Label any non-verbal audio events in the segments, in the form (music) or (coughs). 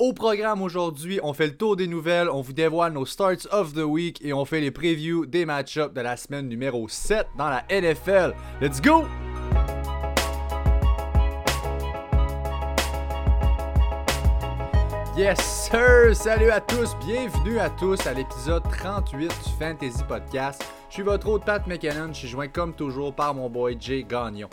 Au programme aujourd'hui, on fait le tour des nouvelles, on vous dévoile nos starts of the week et on fait les previews des match-ups de la semaine numéro 7 dans la NFL. Let's go! Yes sir! Salut à tous, bienvenue à tous à l'épisode 38 du Fantasy Podcast. Je suis votre hôte Pat McKinnon, je suis joint comme toujours par mon boy Jay Gagnon.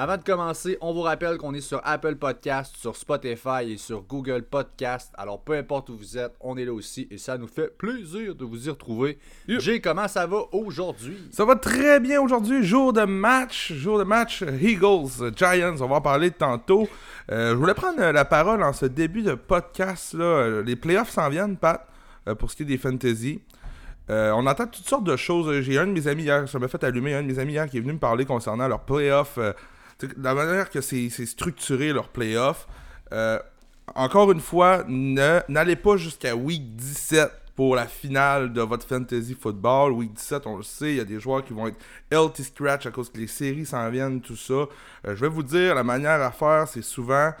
Avant de commencer, on vous rappelle qu'on est sur Apple Podcast, sur Spotify et sur Google Podcast. Alors peu importe où vous êtes, on est là aussi et ça nous fait plaisir de vous y retrouver. Jay, comment ça va aujourd'hui? Ça va très bien aujourd'hui, jour de match, jour de match Eagles, Giants, on va en parler tantôt. Euh, je voulais prendre la parole en ce début de podcast. Là. Les playoffs s'en viennent, Pat, euh, pour ce qui est des fantasy. Euh, on entend toutes sortes de choses. J'ai un de mes amis hier, ça m'a fait allumer, un de mes amis hier qui est venu me parler concernant leurs playoffs la manière que c'est structuré leur playoff, euh, encore une fois, n'allez pas jusqu'à week 17 pour la finale de votre fantasy football. Week 17, on le sait, il y a des joueurs qui vont être healthy scratch à cause que les séries s'en viennent, tout ça. Euh, je vais vous dire, la manière à faire, c'est souvent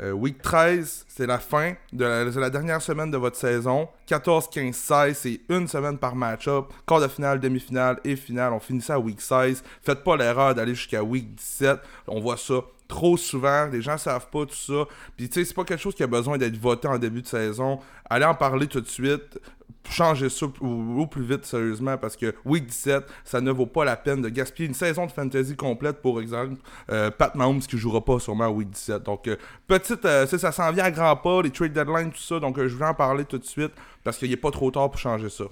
euh, week 13, c'est la fin de la, dernière semaine de votre saison. 14, 15, 16, c'est une semaine par match-up. Quart de finale, demi-finale et finale. On finit ça à week 16. Faites pas l'erreur d'aller jusqu'à week 17. On voit ça trop souvent. Les gens savent pas tout ça. Puis tu sais, c'est pas quelque chose qui a besoin d'être voté en début de saison. Allez en parler tout de suite changer ça au, plus vite, sérieusement, parce que Week 17, ça ne vaut pas la peine de gaspiller une saison de fantasy complète, pour exemple, euh, Pat Mahomes qui jouera pas sûrement à Week 17. Donc, euh, petite, euh, ça s'en vient à grands pas, les trade deadlines, tout ça, donc je vais en parler tout de suite, parce qu'il n'est pas trop tard pour changer ça.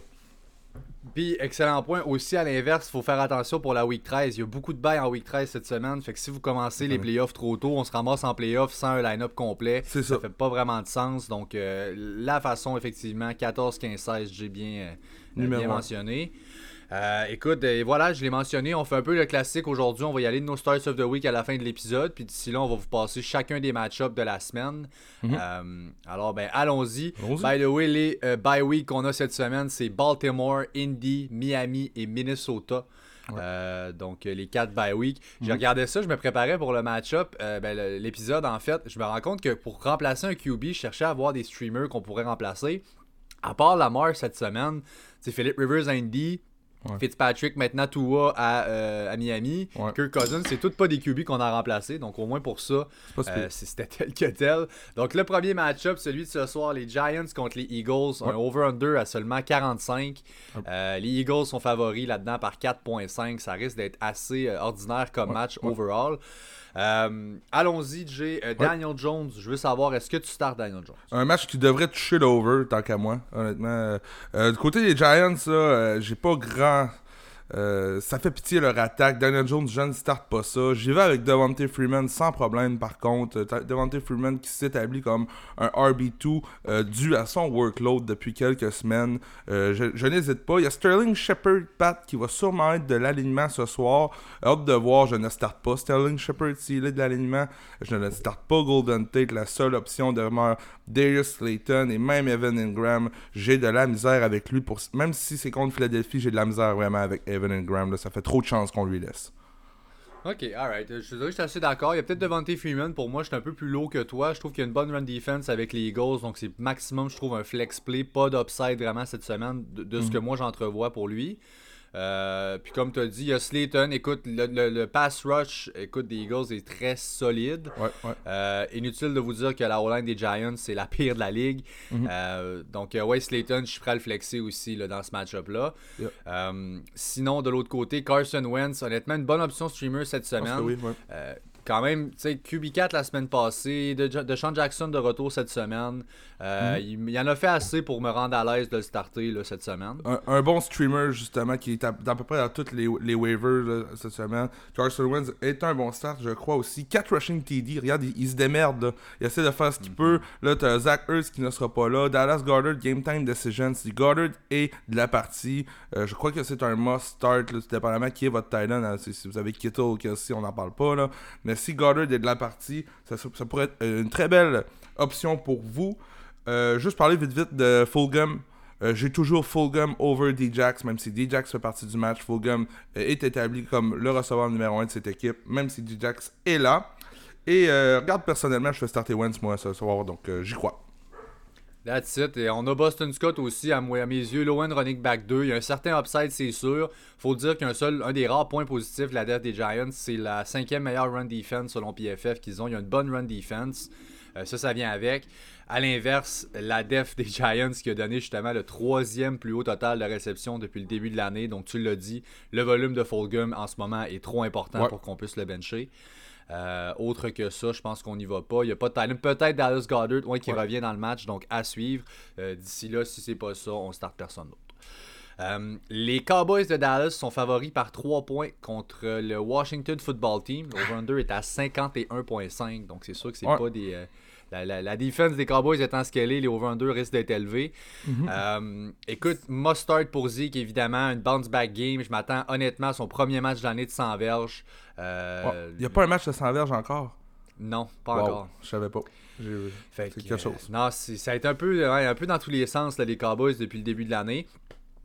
Puis, excellent point. Aussi, à l'inverse, il faut faire attention pour la week 13. Il y a beaucoup de bails en week 13 cette semaine. Fait que si vous commencez les playoffs trop tôt, on se ramasse en playoffs sans un line-up complet. C'est ça. Ça fait pas vraiment de sens. Donc, euh, la façon, effectivement, 14, 15, 16, j'ai bien, euh, bien mentionné. Euh, écoute, et voilà, je l'ai mentionné, on fait un peu le classique aujourd'hui. On va y aller de nos Starts of the Week à la fin de l'épisode. Puis d'ici là, on va vous passer chacun des match-ups de la semaine. Mhm. Euh, alors, ben, allons-y. By the way, les euh, bye week qu'on a cette semaine, c'est Baltimore, Indy, Miami et Minnesota. donc les quatre bye week. J'ai mhm. regardé ça, je me préparais pour le match-up. Ben, l'épisode, en fait, je me rends compte que pour remplacer un QB, je cherchais à avoir des streamers qu'on pourrait remplacer. À part Lamar cette semaine, c'est Philip Rivers Indy, Fitzpatrick, maintenant Tua à, euh, à Miami. Kirk Cousins, c'est tout pas des QB qu'on a remplacé. Donc au moins pour ça, euh, c'était tel que tel. Donc le premier match-up, celui de ce soir, les Giants contre les Eagles. Un over-under à seulement 45. Euh, les Eagles sont favoris là-dedans par 4.5. Ça risque d'être assez ordinaire comme match overall. Euh, allons-y, Jay. Euh, Daniel Jones, je veux savoir, est-ce que tu startes Daniel Jones? Un match qui devrait toucher l'over, tant qu'à moi, honnêtement. Euh, du côté des Giants, j'ai pas grand euh, ça fait pitié leur attaque. Daniel Jones, je ne starte pas ça. J'y vais avec Devontae Freeman sans problème par contre. Euh, Devontae Freeman qui s'établit comme un RB2 euh, dû à son workload depuis quelques semaines. je, n'hésite pas. Il y a Sterling Shepard Pat qui va sûrement être de l'alignement ce soir. Hâte de voir, je ne starte pas Sterling Shepard s'il est de l'alignement. Je ne starte pas Golden Tate. La seule option demeure Darius Slayton et même Evan Ingram. J'ai de la misère avec lui. Pour... Même si c'est contre Philadelphie, j'ai de la misère vraiment avec Evan Evan Ingram. ça fait trop de chance qu'on lui laisse. Ok, alright. Je, je suis assez d'accord. Il y a peut-être Devante Freeman. Pour moi, je suis un peu plus low que toi. Je trouve qu'il y a une bonne run defense avec les Eagles. Donc, c'est maximum, je trouve, un flex play. Pas d'upside vraiment cette semaine de, ce mm. que moi j'entrevois pour lui. Euh, puis comme tu as dit, il y a Slayton. Écoute, le, pass rush écoute, des Eagles est très solide. Euh, inutile de vous dire que la O-line des Giants, c'est la pire de la ligue. Mhm. Euh, donc, ouais, Slayton, je suis prêt à le flexer aussi là, dans ce match-up-là. sinon, de l'autre côté, Carson Wentz, honnêtement, une bonne option streamer cette semaine quand même, tu sais, QB4 la semaine passée, de, de Sean Jackson de retour cette semaine. Euh, mhm. il, y en a fait assez pour me rendre à l'aise de le starter là, cette semaine. Un, bon streamer, justement, qui est à, peu près dans toutes les, les waivers cette semaine. Carson Wentz est un bon start, je crois aussi. 4 rushing TD, regarde, il, se démerde. Il essaie de faire ce qu'il mhm. peut. Là, tu as Zach Ertz qui ne sera pas là. Dallas Goddard, Game Time Decision. Si Goddard est de la partie, euh, je crois que c'est un must start, là, dépendamment qui est votre Titan. Hein, si, vous avez Kittle ou Kelsey, on n'en parle pas. Là. Mais si Goddard est de la partie, ça, pourrait être une très belle option pour vous. Euh, juste parler vite vite de Fulgham. Euh, j'ai toujours Fulgham over D-Jax, même si D-Jax fait partie du match. Fulgham euh, est établi comme le receveur numéro 1 de cette équipe, même si D-Jax est là. Et regarde, personnellement, je fais starter Wentz moi ce soir, donc j'y crois. That's it. Et on a Boston Scott aussi, à, mes yeux. Lowen running back 2. Il y a un certain upside, c'est sûr. faut dire qu'un seul, un des rares points positifs de la def des Giants, c'est la cinquième meilleure run defense selon PFF qu'ils ont. Il y a une bonne run defense. Euh, ça, ça vient avec. À l'inverse, la def des Giants qui a donné justement le troisième plus haut total de réception depuis le début de l'année. Donc, tu l'as dit, le volume de Fulgham en ce moment est trop important pour qu'on puisse le bencher. Euh, autre que ça, je pense qu'on n'y va pas. Il n'y a pas de talent. Peut-être Dallas Goddard qui revient dans le match, donc à suivre. Euh, d'ici là, si c'est pas ça, on start personne d'autre. Euh, les Cowboys de Dallas sont favoris par 3 points contre le Washington Football Team. L'over-under est à 51,5. Donc c'est sûr que c'est pas des la, la, défense des Cowboys étant ce qu'elle est, les over-under risquent d'être élevés. Mhm. Euh, écoute, must-start pour Zeke, évidemment, une bounce-back game. Je m'attends honnêtement à son premier match de l'année de 100 verges. Euh, il n'y a pas un match de 100 verges encore? Non, pas encore. Je savais pas. C'est quelque chose. Non, ça a été un peu, un peu dans tous les sens, les Cowboys, depuis le début de l'année.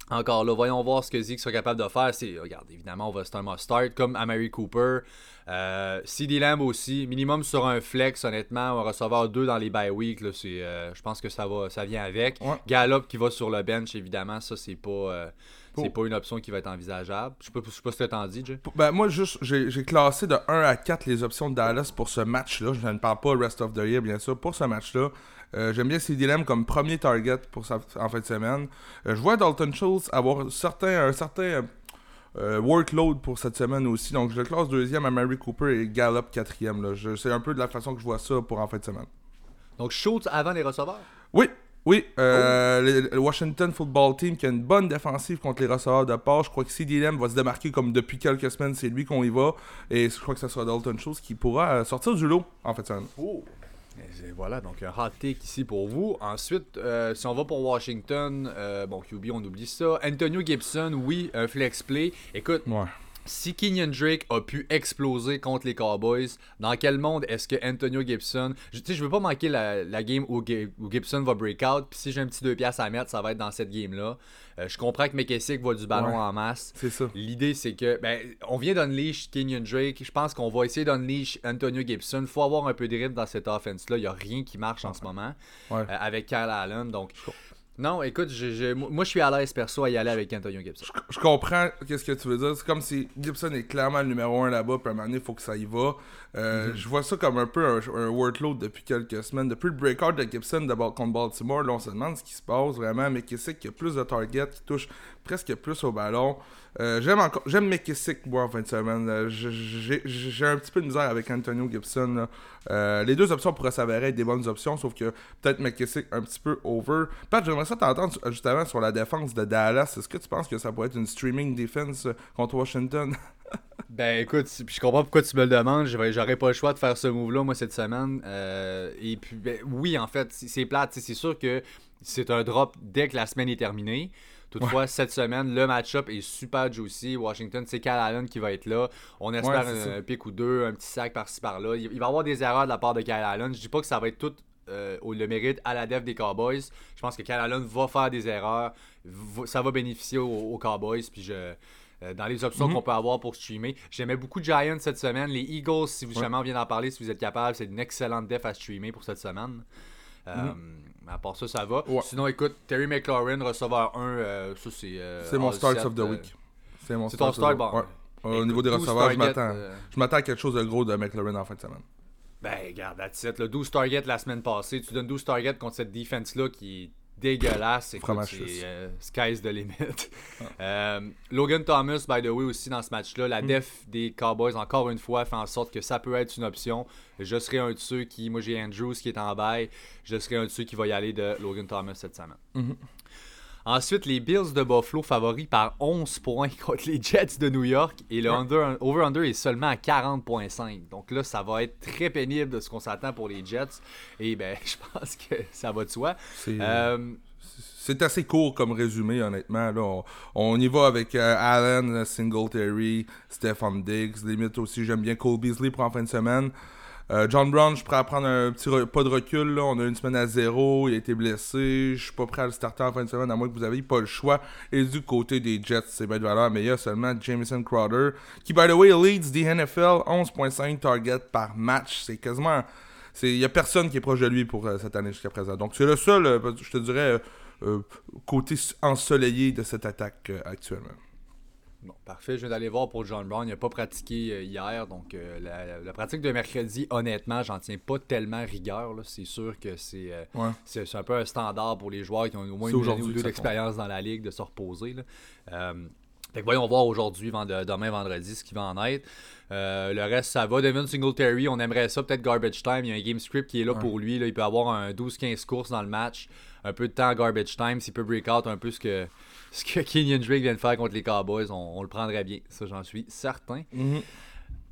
Encore là, voyons voir ce que Zeke sera capable de faire. C'est, regarde, évidemment, on va c'est un must start comme à Mary Cooper. Euh, CD Lamb aussi, minimum sur un flex, honnêtement, on va recevoir deux dans les bye week. Euh, je pense que ça va, ça vient avec. Gallup qui va sur le bench, évidemment, ça c'est pas. Euh, c'est pas une option qui va être envisageable. Je sais pas, sais pas ce que t'en dis, Jay. Ben, moi, juste, j'ai classé de 1 à 4 les options de Dallas pour ce match-là. Je ne parle pas rest of the year, bien sûr. Pour ce match-là, j'aime bien CD Lamb comme premier target pour en fin de semaine. je vois Dalton Schultz avoir certain, un certain euh, workload pour cette semaine aussi. Donc, je le classe deuxième à Mary Cooper et Gallup quatrième. C'est un peu de la façon que je vois ça pour en fin de semaine. Donc, Schultz avant les receveurs? Oui, oui. Euh, le, Washington Football Team qui a une bonne défensive contre les receveurs de part. Je crois que CDM va se démarquer comme depuis quelques semaines. C'est lui qu'on y va. Et je crois que ce sera Dalton Schultz qui pourra euh, sortir du lot en fin de semaine. Oh. Voilà, donc un hot take ici pour vous. Ensuite, euh, si on va pour Washington, euh, bon, QB, on oublie ça. Antonio Gibson, oui, un flex play. Écoute, si Kenyon Drake a pu exploser contre les Cowboys, dans quel monde est-ce que Antonio Gibson. Je, je veux pas manquer la, game où, Gibson va break out, puis si j'ai un petit deux piastres à mettre, ça va être dans cette game-là. Euh, je comprends que McKessick va du ballon en masse. C'est ça. L'idée, c'est que, ben, on vient d'unleash Kenyon Drake. Je pense qu'on va essayer d'unleash Antonio Gibson. Il faut avoir un peu de rythme dans cette offense-là. Il n'y a rien qui marche en ce moment euh, avec Kyle Allen. Donc, non, écoute, moi je suis à l'aise perso à y aller avec Antonio Gibson. Je, comprends qu'est-ce que tu veux dire. C'est comme si Gibson est clairement le numéro 1 là-bas, puis à un moment donné, il faut que ça y va. Euh, mhm. Je vois ça comme un peu un, workload depuis quelques semaines. Depuis le breakout de Gibson de, contre Baltimore, là, on se demande ce qui se passe vraiment. Mais qui c'est qu'il y a plus de targets, qui touche presque plus au ballon? Euh, j'aime encore j'aime McKissick moi en fin de semaine. Euh, j'ai un petit peu de misère avec Antonio Gibson. Euh, les deux options pourraient s'avérer être des bonnes options, sauf que peut-être McKissick un petit peu over. Pat, j'aimerais ça t'entendre justement sur la défense de Dallas. Est-ce que tu penses que ça pourrait être une streaming defense contre Washington? (laughs) ben écoute, je comprends pourquoi tu me le demandes. J'aurais pas le choix de faire ce move-là moi cette semaine. et puis ben, oui, en fait, c'est plate. C'est sûr que c'est un drop dès que la semaine est terminée. Toutefois, cette semaine, le match-up est super juicy. Washington, c'est Cal Allen qui va être là. On espère un, pic ou deux, un petit sac par-ci par-là. Il, va y avoir des erreurs de la part de Cal Allen. Je dis pas que ça va être tout euh, le mérite à la def des Cowboys. Je pense que Cal Allen va faire des erreurs. ça va bénéficier aux, Cowboys. Puis je. Euh, dans les options mhm. qu'on peut avoir pour streamer. J'aimais beaucoup Giants cette semaine. Les Eagles, si vous jamais on vient d'en parler, si vous êtes capable, c'est une excellente def à streamer pour cette semaine. Euh, mhm. À part ça, ça va. Sinon, écoute, Terry McLaurin, receveur 1, euh, ça c'est. Euh, c'est mon start of the week. C'est mon ton start, bon. Au niveau des receveurs, je m'attends. Je m'attends à quelque chose de gros de McLaurin en fin de semaine. Ben, regarde, that's it. 12 targets la semaine passée. Tu donnes 12 targets contre cette défense-là qui dégueulasse. C'est euh, sky's the limit. (laughs) Ah. euh, Logan Thomas, by the way, aussi dans ce match-là, la hmm. def des Cowboys, encore une fois, fait en sorte que ça peut être une option. Je serai un de ceux qui, moi j'ai Andrews qui est en bail, je serai un de ceux qui va y aller de Logan Thomas cette semaine. Mm-hmm. Ensuite, les Bills de Buffalo favoris par 11 points (laughs) contre les Jets de New York et le over-under est seulement à 40.5. Donc là, ça va être très pénible de ce qu'on s'attend pour les Jets. Et ben, (laughs) je pense que ça va de soi. Euh, c'est assez court comme résumé, honnêtement. Là, on, y va avec euh, Allen, Singletary, Stephon Diggs. Limite aussi, j'aime bien Cole Beasley pour en fin de semaine. Euh, John Brown, je suis prêt à prendre un petit pas de recul. On a une semaine à zéro. Il a été blessé. Je suis pas prêt à le starter en fin de semaine, à moins que vous n'ayez pas le choix. Et du côté des Jets, c'est bien de valeur. Mais il y a seulement Jameson Crowder, qui, by the way, leads the NFL 11.5 targets par match. C'est quasiment. Il n'y a personne qui est proche de lui pour cette année jusqu'à présent. Donc, c'est le seul, je te dirais, côté ensoleillé de cette attaque actuellement. Bon, parfait. Je viens d'aller voir pour John Brown. Il n'a pas pratiqué euh, hier. Donc, euh, la, pratique de mercredi, honnêtement, j'en tiens pas tellement rigueur. C'est sûr que euh, c'est c'est un peu un standard pour les joueurs qui ont au moins une ou deux d'expérience dans la ligue de se reposer. Fait que voyons voir aujourd'hui, demain, vendredi, ce qui va en être. le reste, ça va. Devin Singletary, on aimerait ça, peut-être garbage time. Il y a un game script qui est là pour lui. Là. Il peut avoir un 12-15 courses dans le match. Un peu de temps garbage time. S'il peut break out un peu ce que, (laughs) ce que Kenyon Drake vient de faire contre les Cowboys, on, le prendrait bien. Ça, j'en suis certain. Mhm.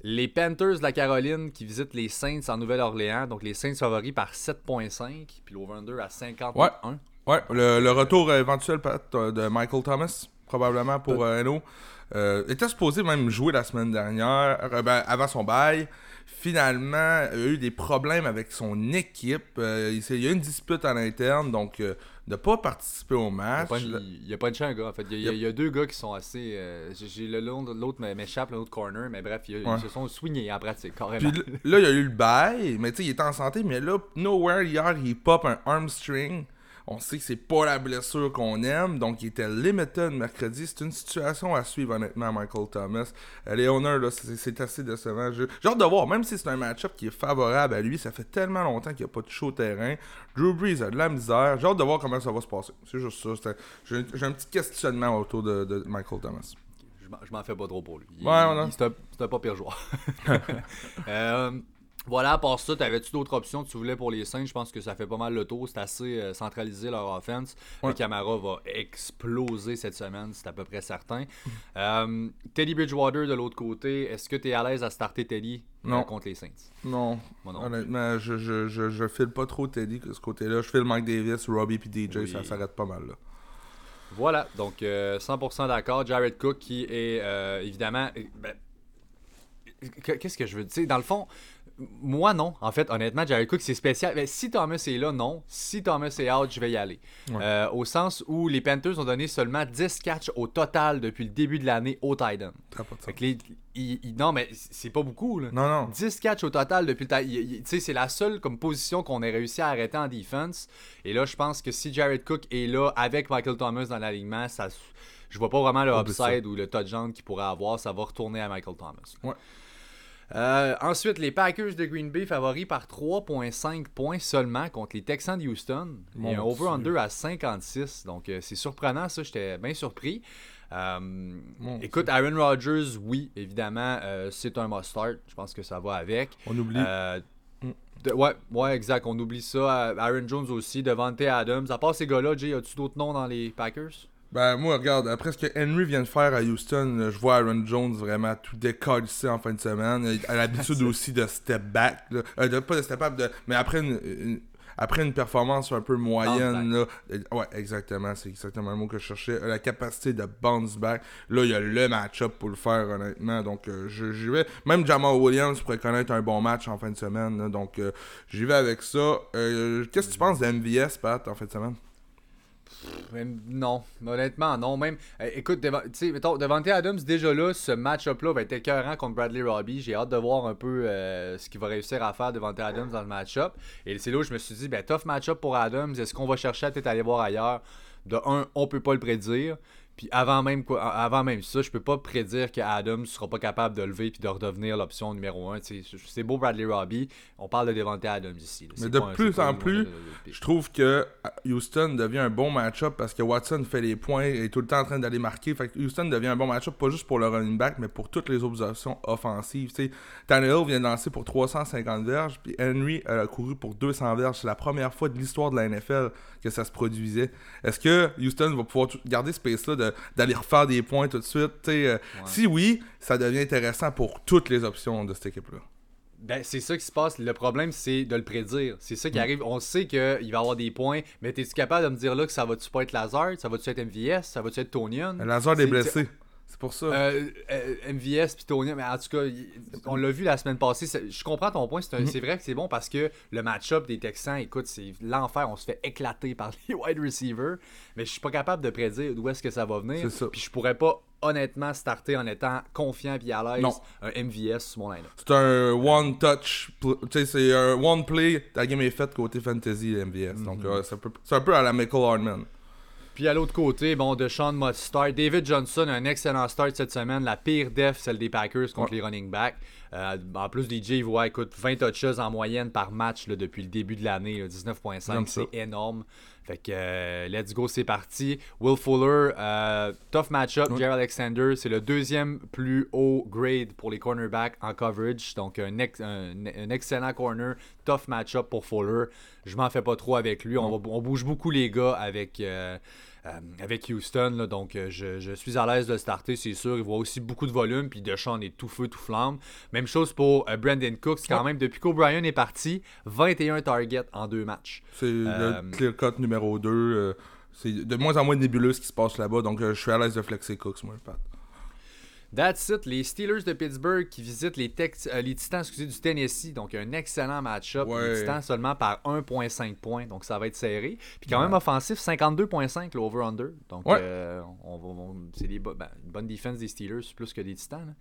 Les Panthers de la Caroline qui visitent les Saints en Nouvelle-Orléans. Donc, les Saints favoris par 7.5. Puis l'over-under à 51. Ouais, ouais. Le, retour éventuel de Michael Thomas, probablement pour euh, Eno. Euh, était supposé même jouer la semaine dernière, euh, ben, avant son bail. Finalement, il a eu des problèmes avec son équipe. Euh, il, y a eu une dispute à l'interne, donc de ne pas participer au match. Il n'y a, pas de un gars, en fait. Il y, a, deux gars qui sont assez. J'ai L'autre m'échappe, l'autre corner, mais bref, ils, se sont swingés en pratique, carrément. Puis là, il y a eu le bail, mais tu sais, il était en santé, mais là, nowhere hier, il pop un arm string. On sait que c'est pas la blessure qu'on aime, donc il était limited mercredi. C'est une situation à suivre, honnêtement, Michael Thomas. Euh, Léonard, là, c'est assez décevant. J'ai hâte de voir, même si c'est un match-up qui est favorable à lui, ça fait tellement longtemps qu'il n'y a pas de chaud terrain. Drew Brees a de la misère. J'ai hâte de voir comment ça va se passer. C'est juste ça. J'ai un petit questionnement autour de, Michael Thomas. Je m'en fais pas trop pour lui. ouais, C'est un, pas pire joueur. (laughs) euh, voilà, à part ça, t'avais-tu d'autres options que tu voulais pour les Saints? Je pense que ça fait pas mal le tour. C'est assez euh, centralisé leur offense. Le Camara va exploser cette semaine, c'est à peu près certain. (laughs) Euh, Teddy Bridgewater de l'autre côté, est-ce que tu es à l'aise à starter Teddy euh, contre les Saints? Non. Honnêtement, je, je, je, je, file pas trop Teddy de ce côté-là. Je file Mike Davis, Robbie puis DJ, ça s'arrête pas mal là. Voilà, donc 100% d'accord. Jared Cook qui est évidemment. Ben, qu'est-ce que je veux dire? Dans le fond, moi, non. En fait, honnêtement, Jared Cook, c'est spécial. Mais si Thomas est là, non. Si Thomas est out, je vais y aller. Euh, au sens où les Panthers ont donné seulement 10 catchs au total depuis le début de l'année au Titan. non, mais c'est pas beaucoup. Là. Non, non. 10 catchs au total depuis le Titan. C'est la seule comme position qu'on ait réussi à arrêter en defense. Et là, je pense que si Jared Cook est là avec Michael Thomas dans l'alignement, ça, je vois pas vraiment le upside ou le touchdown qu'il pourrait avoir. Ça va retourner à Michael Thomas. Ouais. Euh, ensuite, les Packers de Green Bay favoris par 3,5 points seulement contre les Texans de Houston. Il y a un over-under à 56. Donc, euh, c'est surprenant, ça. J'étais bien surpris. Euh, écoute, Aaron Rodgers, oui, évidemment, c'est un must-start. Je pense que ça va avec. On oublie. ouais, ouais, exact. On oublie ça. Aaron Jones aussi, Devante Adams. À part ces gars-là, Jay, as-tu d'autres noms dans les Packers? Ben, moi, regarde, après ce que Henry vient de faire à Houston, je vois Aaron Jones vraiment tout décalisser en fin de semaine. Il a l'habitude (laughs) aussi de step back. Euh, pas de step up, mais après une, après une performance un peu moyenne. Là, ouais, exactement. C'est exactement le mot que je cherchais. La capacité de bounce back. Là, il y a le match-up pour le faire, honnêtement. Donc, euh, j'y vais. Même Jamal Williams pourrait connaître un bon match en fin de semaine. donc, euh, j'y vais avec ça. Qu'est-ce que tu penses de MVS, Pat, en fin de semaine? Non, honnêtement, non. Même, euh, écoute, Devante Adams, déjà là, ce match-up-là va être écœurant contre Bradley Robbie. J'ai hâte de voir un peu euh, ce qu'il va réussir à faire Devante Adams dans le match-up. Et c'est là où je me suis dit, ben, tough match-up pour Adams. Est-ce qu'on va chercher à peut-être aller voir ailleurs? De un, on peut pas le prédire. Puis avant même, quoi, avant même ça, je peux pas prédire que Adams sera pas capable de lever puis de redevenir l'option numéro 1. C'est beau Bradley Robbie. On parle de Devante Adams ici. Mais de plus en plus, je trouve que Houston devient un bon match-up parce que Watson fait les points et est tout le temps en train d'aller marquer. Fait que Houston devient un bon match-up pas juste pour le running back, mais pour toutes les autres options offensives. Tannehill vient de lancer pour 350 verges, puis Henry a couru pour 200 verges. C'est la première fois de l'histoire de la NFL que ça se produisait. Est-ce que Houston va pouvoir garder ce pace-là d'aller refaire des points tout de suite. Euh, si oui, ça devient intéressant pour toutes les options de cette équipe-là. Ben, c'est ça qui se passe. Le problème, c'est de le prédire. C'est ça qui mm. arrive. On sait qu'il va y avoir des points, mais es-tu capable de me dire là que ça va-tu pas être Lazard Ça va-tu être MVS Ça va-tu être Tonian Lazard est blessé. C'est pour ça. Euh, euh, MVS puis Tony, mais en tout cas, on l'a vu la semaine passée. Je comprends ton point. Mhm. C'est vrai que c'est bon parce que le match-up des Texans, écoute, c'est l'enfer. On se fait éclater par (laughs) les wide receivers. Mais je suis pas capable de prédire d'où est-ce que ça va venir. Puis je pourrais pas honnêtement starter en étant confiant et à l'aise un MVS sur mon line C'est un one touch, tu sais, c'est un one play, ta game est faite côté fantasy MVS. Donc mhm. c'est un peu à la Michael Hardman. Puis à l'autre côté, bon, Deshaun must start. David Johnson, un excellent start cette semaine. La pire def, celle des Packers contre les running backs. Euh, en plus, DJ voit, écoute, 20 touches en moyenne par match depuis le début de l'année. 19.5, c'est énorme. Fait que euh, let's go, c'est parti. Will Fuller, euh, tough matchup. Jerry Alexander, c'est le deuxième plus haut grade pour les cornerbacks en coverage. Donc un, un, excellent corner. Tough matchup pour Fuller. Je m'en fais pas trop avec lui. On, on, bouge beaucoup les gars avec. Euh, avec Houston. donc, euh, je, suis à l'aise de starter, c'est sûr. Il voit aussi beaucoup de volume, puis Deshaun est tout feu, tout flamme. Même chose pour euh, Brandon Cooks, quand même, depuis qu'O'Brien est parti, 21 targets en deux matchs. C'est le clear cut numéro 2. c'est de moins en moins nébuleux ce qui se passe là-bas, donc je suis à l'aise de flexer Cooks, moi, Pat. That's it. Les Steelers de Pittsburgh qui visitent les, euh, les Titans du Tennessee. Donc, un excellent match-up. Les Titans seulement par 1,5 points. Donc, ça va être serré. Puis, quand même offensif, 52,5 l'over-under. Donc, euh, c'est ben, une bonne défense des Steelers plus que des Titans.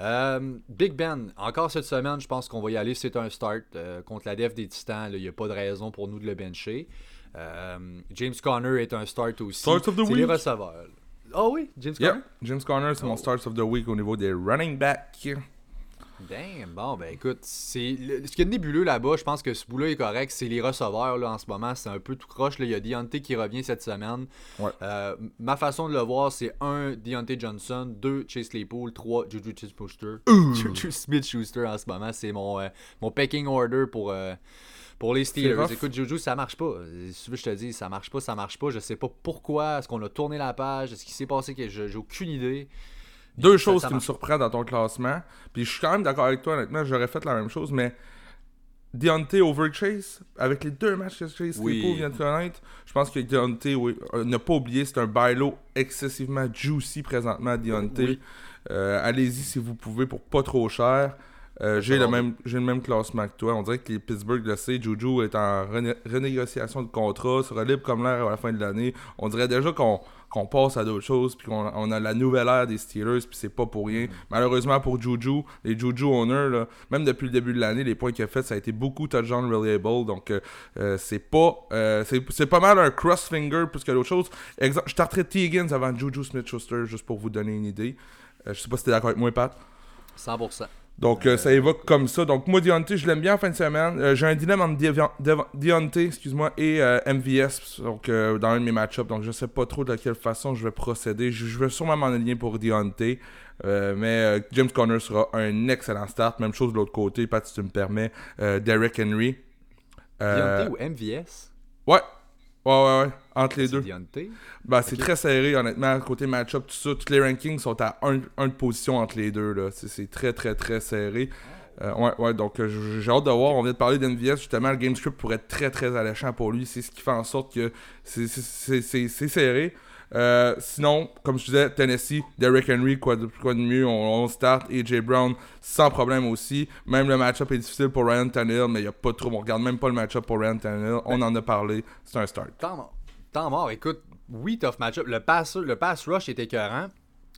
Euh, Big Ben, encore cette semaine, je pense qu'on va y aller. C'est un start contre la def des Titans. Il n'y a pas de raison pour nous de le bencher. James Conner est un start aussi. Start of the week. les receveurs. Oh oui, James Conner? James Conner, c'est mon oh. start of the week au niveau des running backs. Damn, bon, ben écoute, c'est ce qui est nébuleux là-bas, je pense que ce bout-là est correct, c'est les receveurs là, en ce moment, c'est un peu tout croche. Là. Il y a Deontay qui revient cette semaine. Euh, ma façon de le voir, c'est un, Deontay Johnson, deux, Chase Claypool, trois, Juju Smith-Schuster. (laughs) Juju Smith-Schuster en ce moment, c'est mon, euh, mon pecking order pour... Euh, pour les Steelers, écoute, Juju, ça marche pas. Si je te dis, ça marche pas, ça marche pas. Je sais pas pourquoi. Est-ce qu'on a tourné la page? Est-ce qu'il s'est passé que j'ai aucune idée. Deux choses qui me surprennent dans ton classement. Puis je suis quand même d'accord avec toi, honnêtement, j'aurais fait la même chose, mais Deontay over Chase, avec les deux matchs que Chase oui. vient de connaître, je pense que Deontay, oui, euh, ne pas oublier, c'est un bailo excessivement juicy présentement, Deontay. Euh, allez-y si vous pouvez pour pas trop cher. Euh, j'ai le même j'ai le même classement que toi. On dirait que les Pittsburgh le sait. Juju est en renégociation de contrat, sera libre comme l'air à la fin de l'année. On dirait déjà qu'on passe à d'autres choses, puis qu'on on a la nouvelle ère des Steelers, puis c'est pas pour rien. Mm. Malheureusement pour Juju, les Juju owners, même depuis le début de l'année, les points qu'il a fait, ça a été beaucoup touchdown reliable. Donc euh, euh, c'est pas c'est pas mal un cross-finger plus que d'autres choses. Exemple, je starterais T. Higgins avant Juju Smith-Schuster, juste pour vous donner une idée. je sais pas si t'es d'accord avec moi, Pat. 100%. Donc, euh, ça évoque comme ça. Donc, moi, Deontay, je l'aime bien en fin de semaine. Euh, j'ai un dilemme entre Deontay excuse-moi, et euh, MVS donc, dans un de mes match-ups. Donc, je sais pas trop de quelle façon je vais procéder. Je, vais sûrement m'en aligner pour Deontay. mais James Conner sera un excellent start. Même chose de l'autre côté, Pat, si tu me permets. Derek Henry. Deontay ou MVS Ouais, Ouais, ouais, ouais. Entre les deux. Ben, c'est très serré, honnêtement. Côté match-up, tout ça. Tous les rankings sont à 1 un, de position entre les deux. là. C'est très, très, très serré. Euh, ouais, ouais, donc euh, j'ai hâte de voir. On vient de parler d'NVS. Justement, le game script pourrait être très, très alléchant pour lui. C'est ce qui fait en sorte que c'est serré. Euh, sinon, comme je disais, Tennessee, Derrick Henry, quoi de, quoi de mieux, on, start. AJ Brown, sans problème aussi. Même le match-up est difficile pour Ryan Tannehill, mais il n'y a pas trop. On regarde même pas le match-up pour Ryan Tannehill. On en a parlé. C'est un start. Tant mort. Écoute, oui, tough match-up. Le pass, le pass rush était écœurant.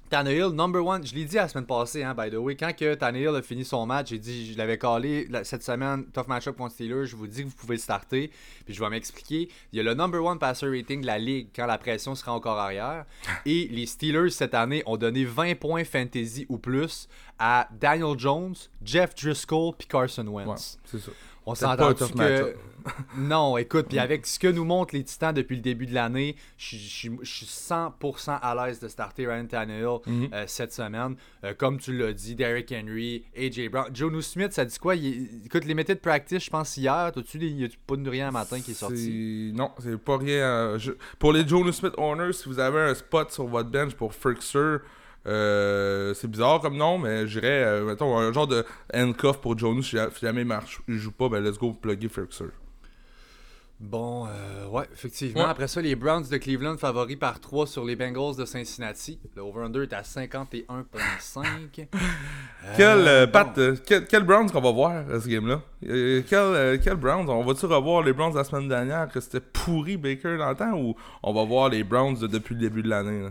Tannehill, number one, je l'ai dit la semaine passée, hein, by the way, quand que Tannehill a fini son match, j'ai dit, je l'avais calé cette semaine, tough matchup contre Steelers, je vous dis que vous pouvez le starter, puis je vais m'expliquer. Il y a le number one passer rating de la ligue quand la pression sera encore arrière, (laughs) et les Steelers cette année ont donné 20 points fantasy ou plus à Daniel Jones, Jeff Driscoll, puis Carson Wentz. c'est ça. On s'entend que (laughs) non, écoute, puis avec ce que nous montrent les Titans depuis le début de l'année, je suis 100% à l'aise de starter Ryan Tannehill mhm. euh, cette semaine. Euh, comme tu l'as dit, Derrick Henry, AJ Brown. Jonu Smith, ça dit quoi? Écoute, les méthodes de practice, je pense hier, t'as-tu des... pas de rien un matin qui est sorti? Non, c'est pas rien. Euh, pour les Jonu Smith owners, si vous avez un spot sur votre bench pour Frixer, euh, c'est bizarre comme nom, mais j'irais, euh, mettons, un genre de handcuff pour Jonas si jamais il marche, il joue pas, ben let's go plugger Frixer. Bon, euh, ouais, effectivement. Après ça, les Browns de Cleveland favoris par 3 sur les Bengals de Cincinnati. Le over-under est à 51,5. (laughs) quel, euh, Pat, euh, quel, Browns qu'on va voir ce game-là? Quel, quel Browns? On va-tu revoir les Browns la semaine dernière que c'était pourri Baker dans le temps ou on va voir les Browns depuis le début de l'année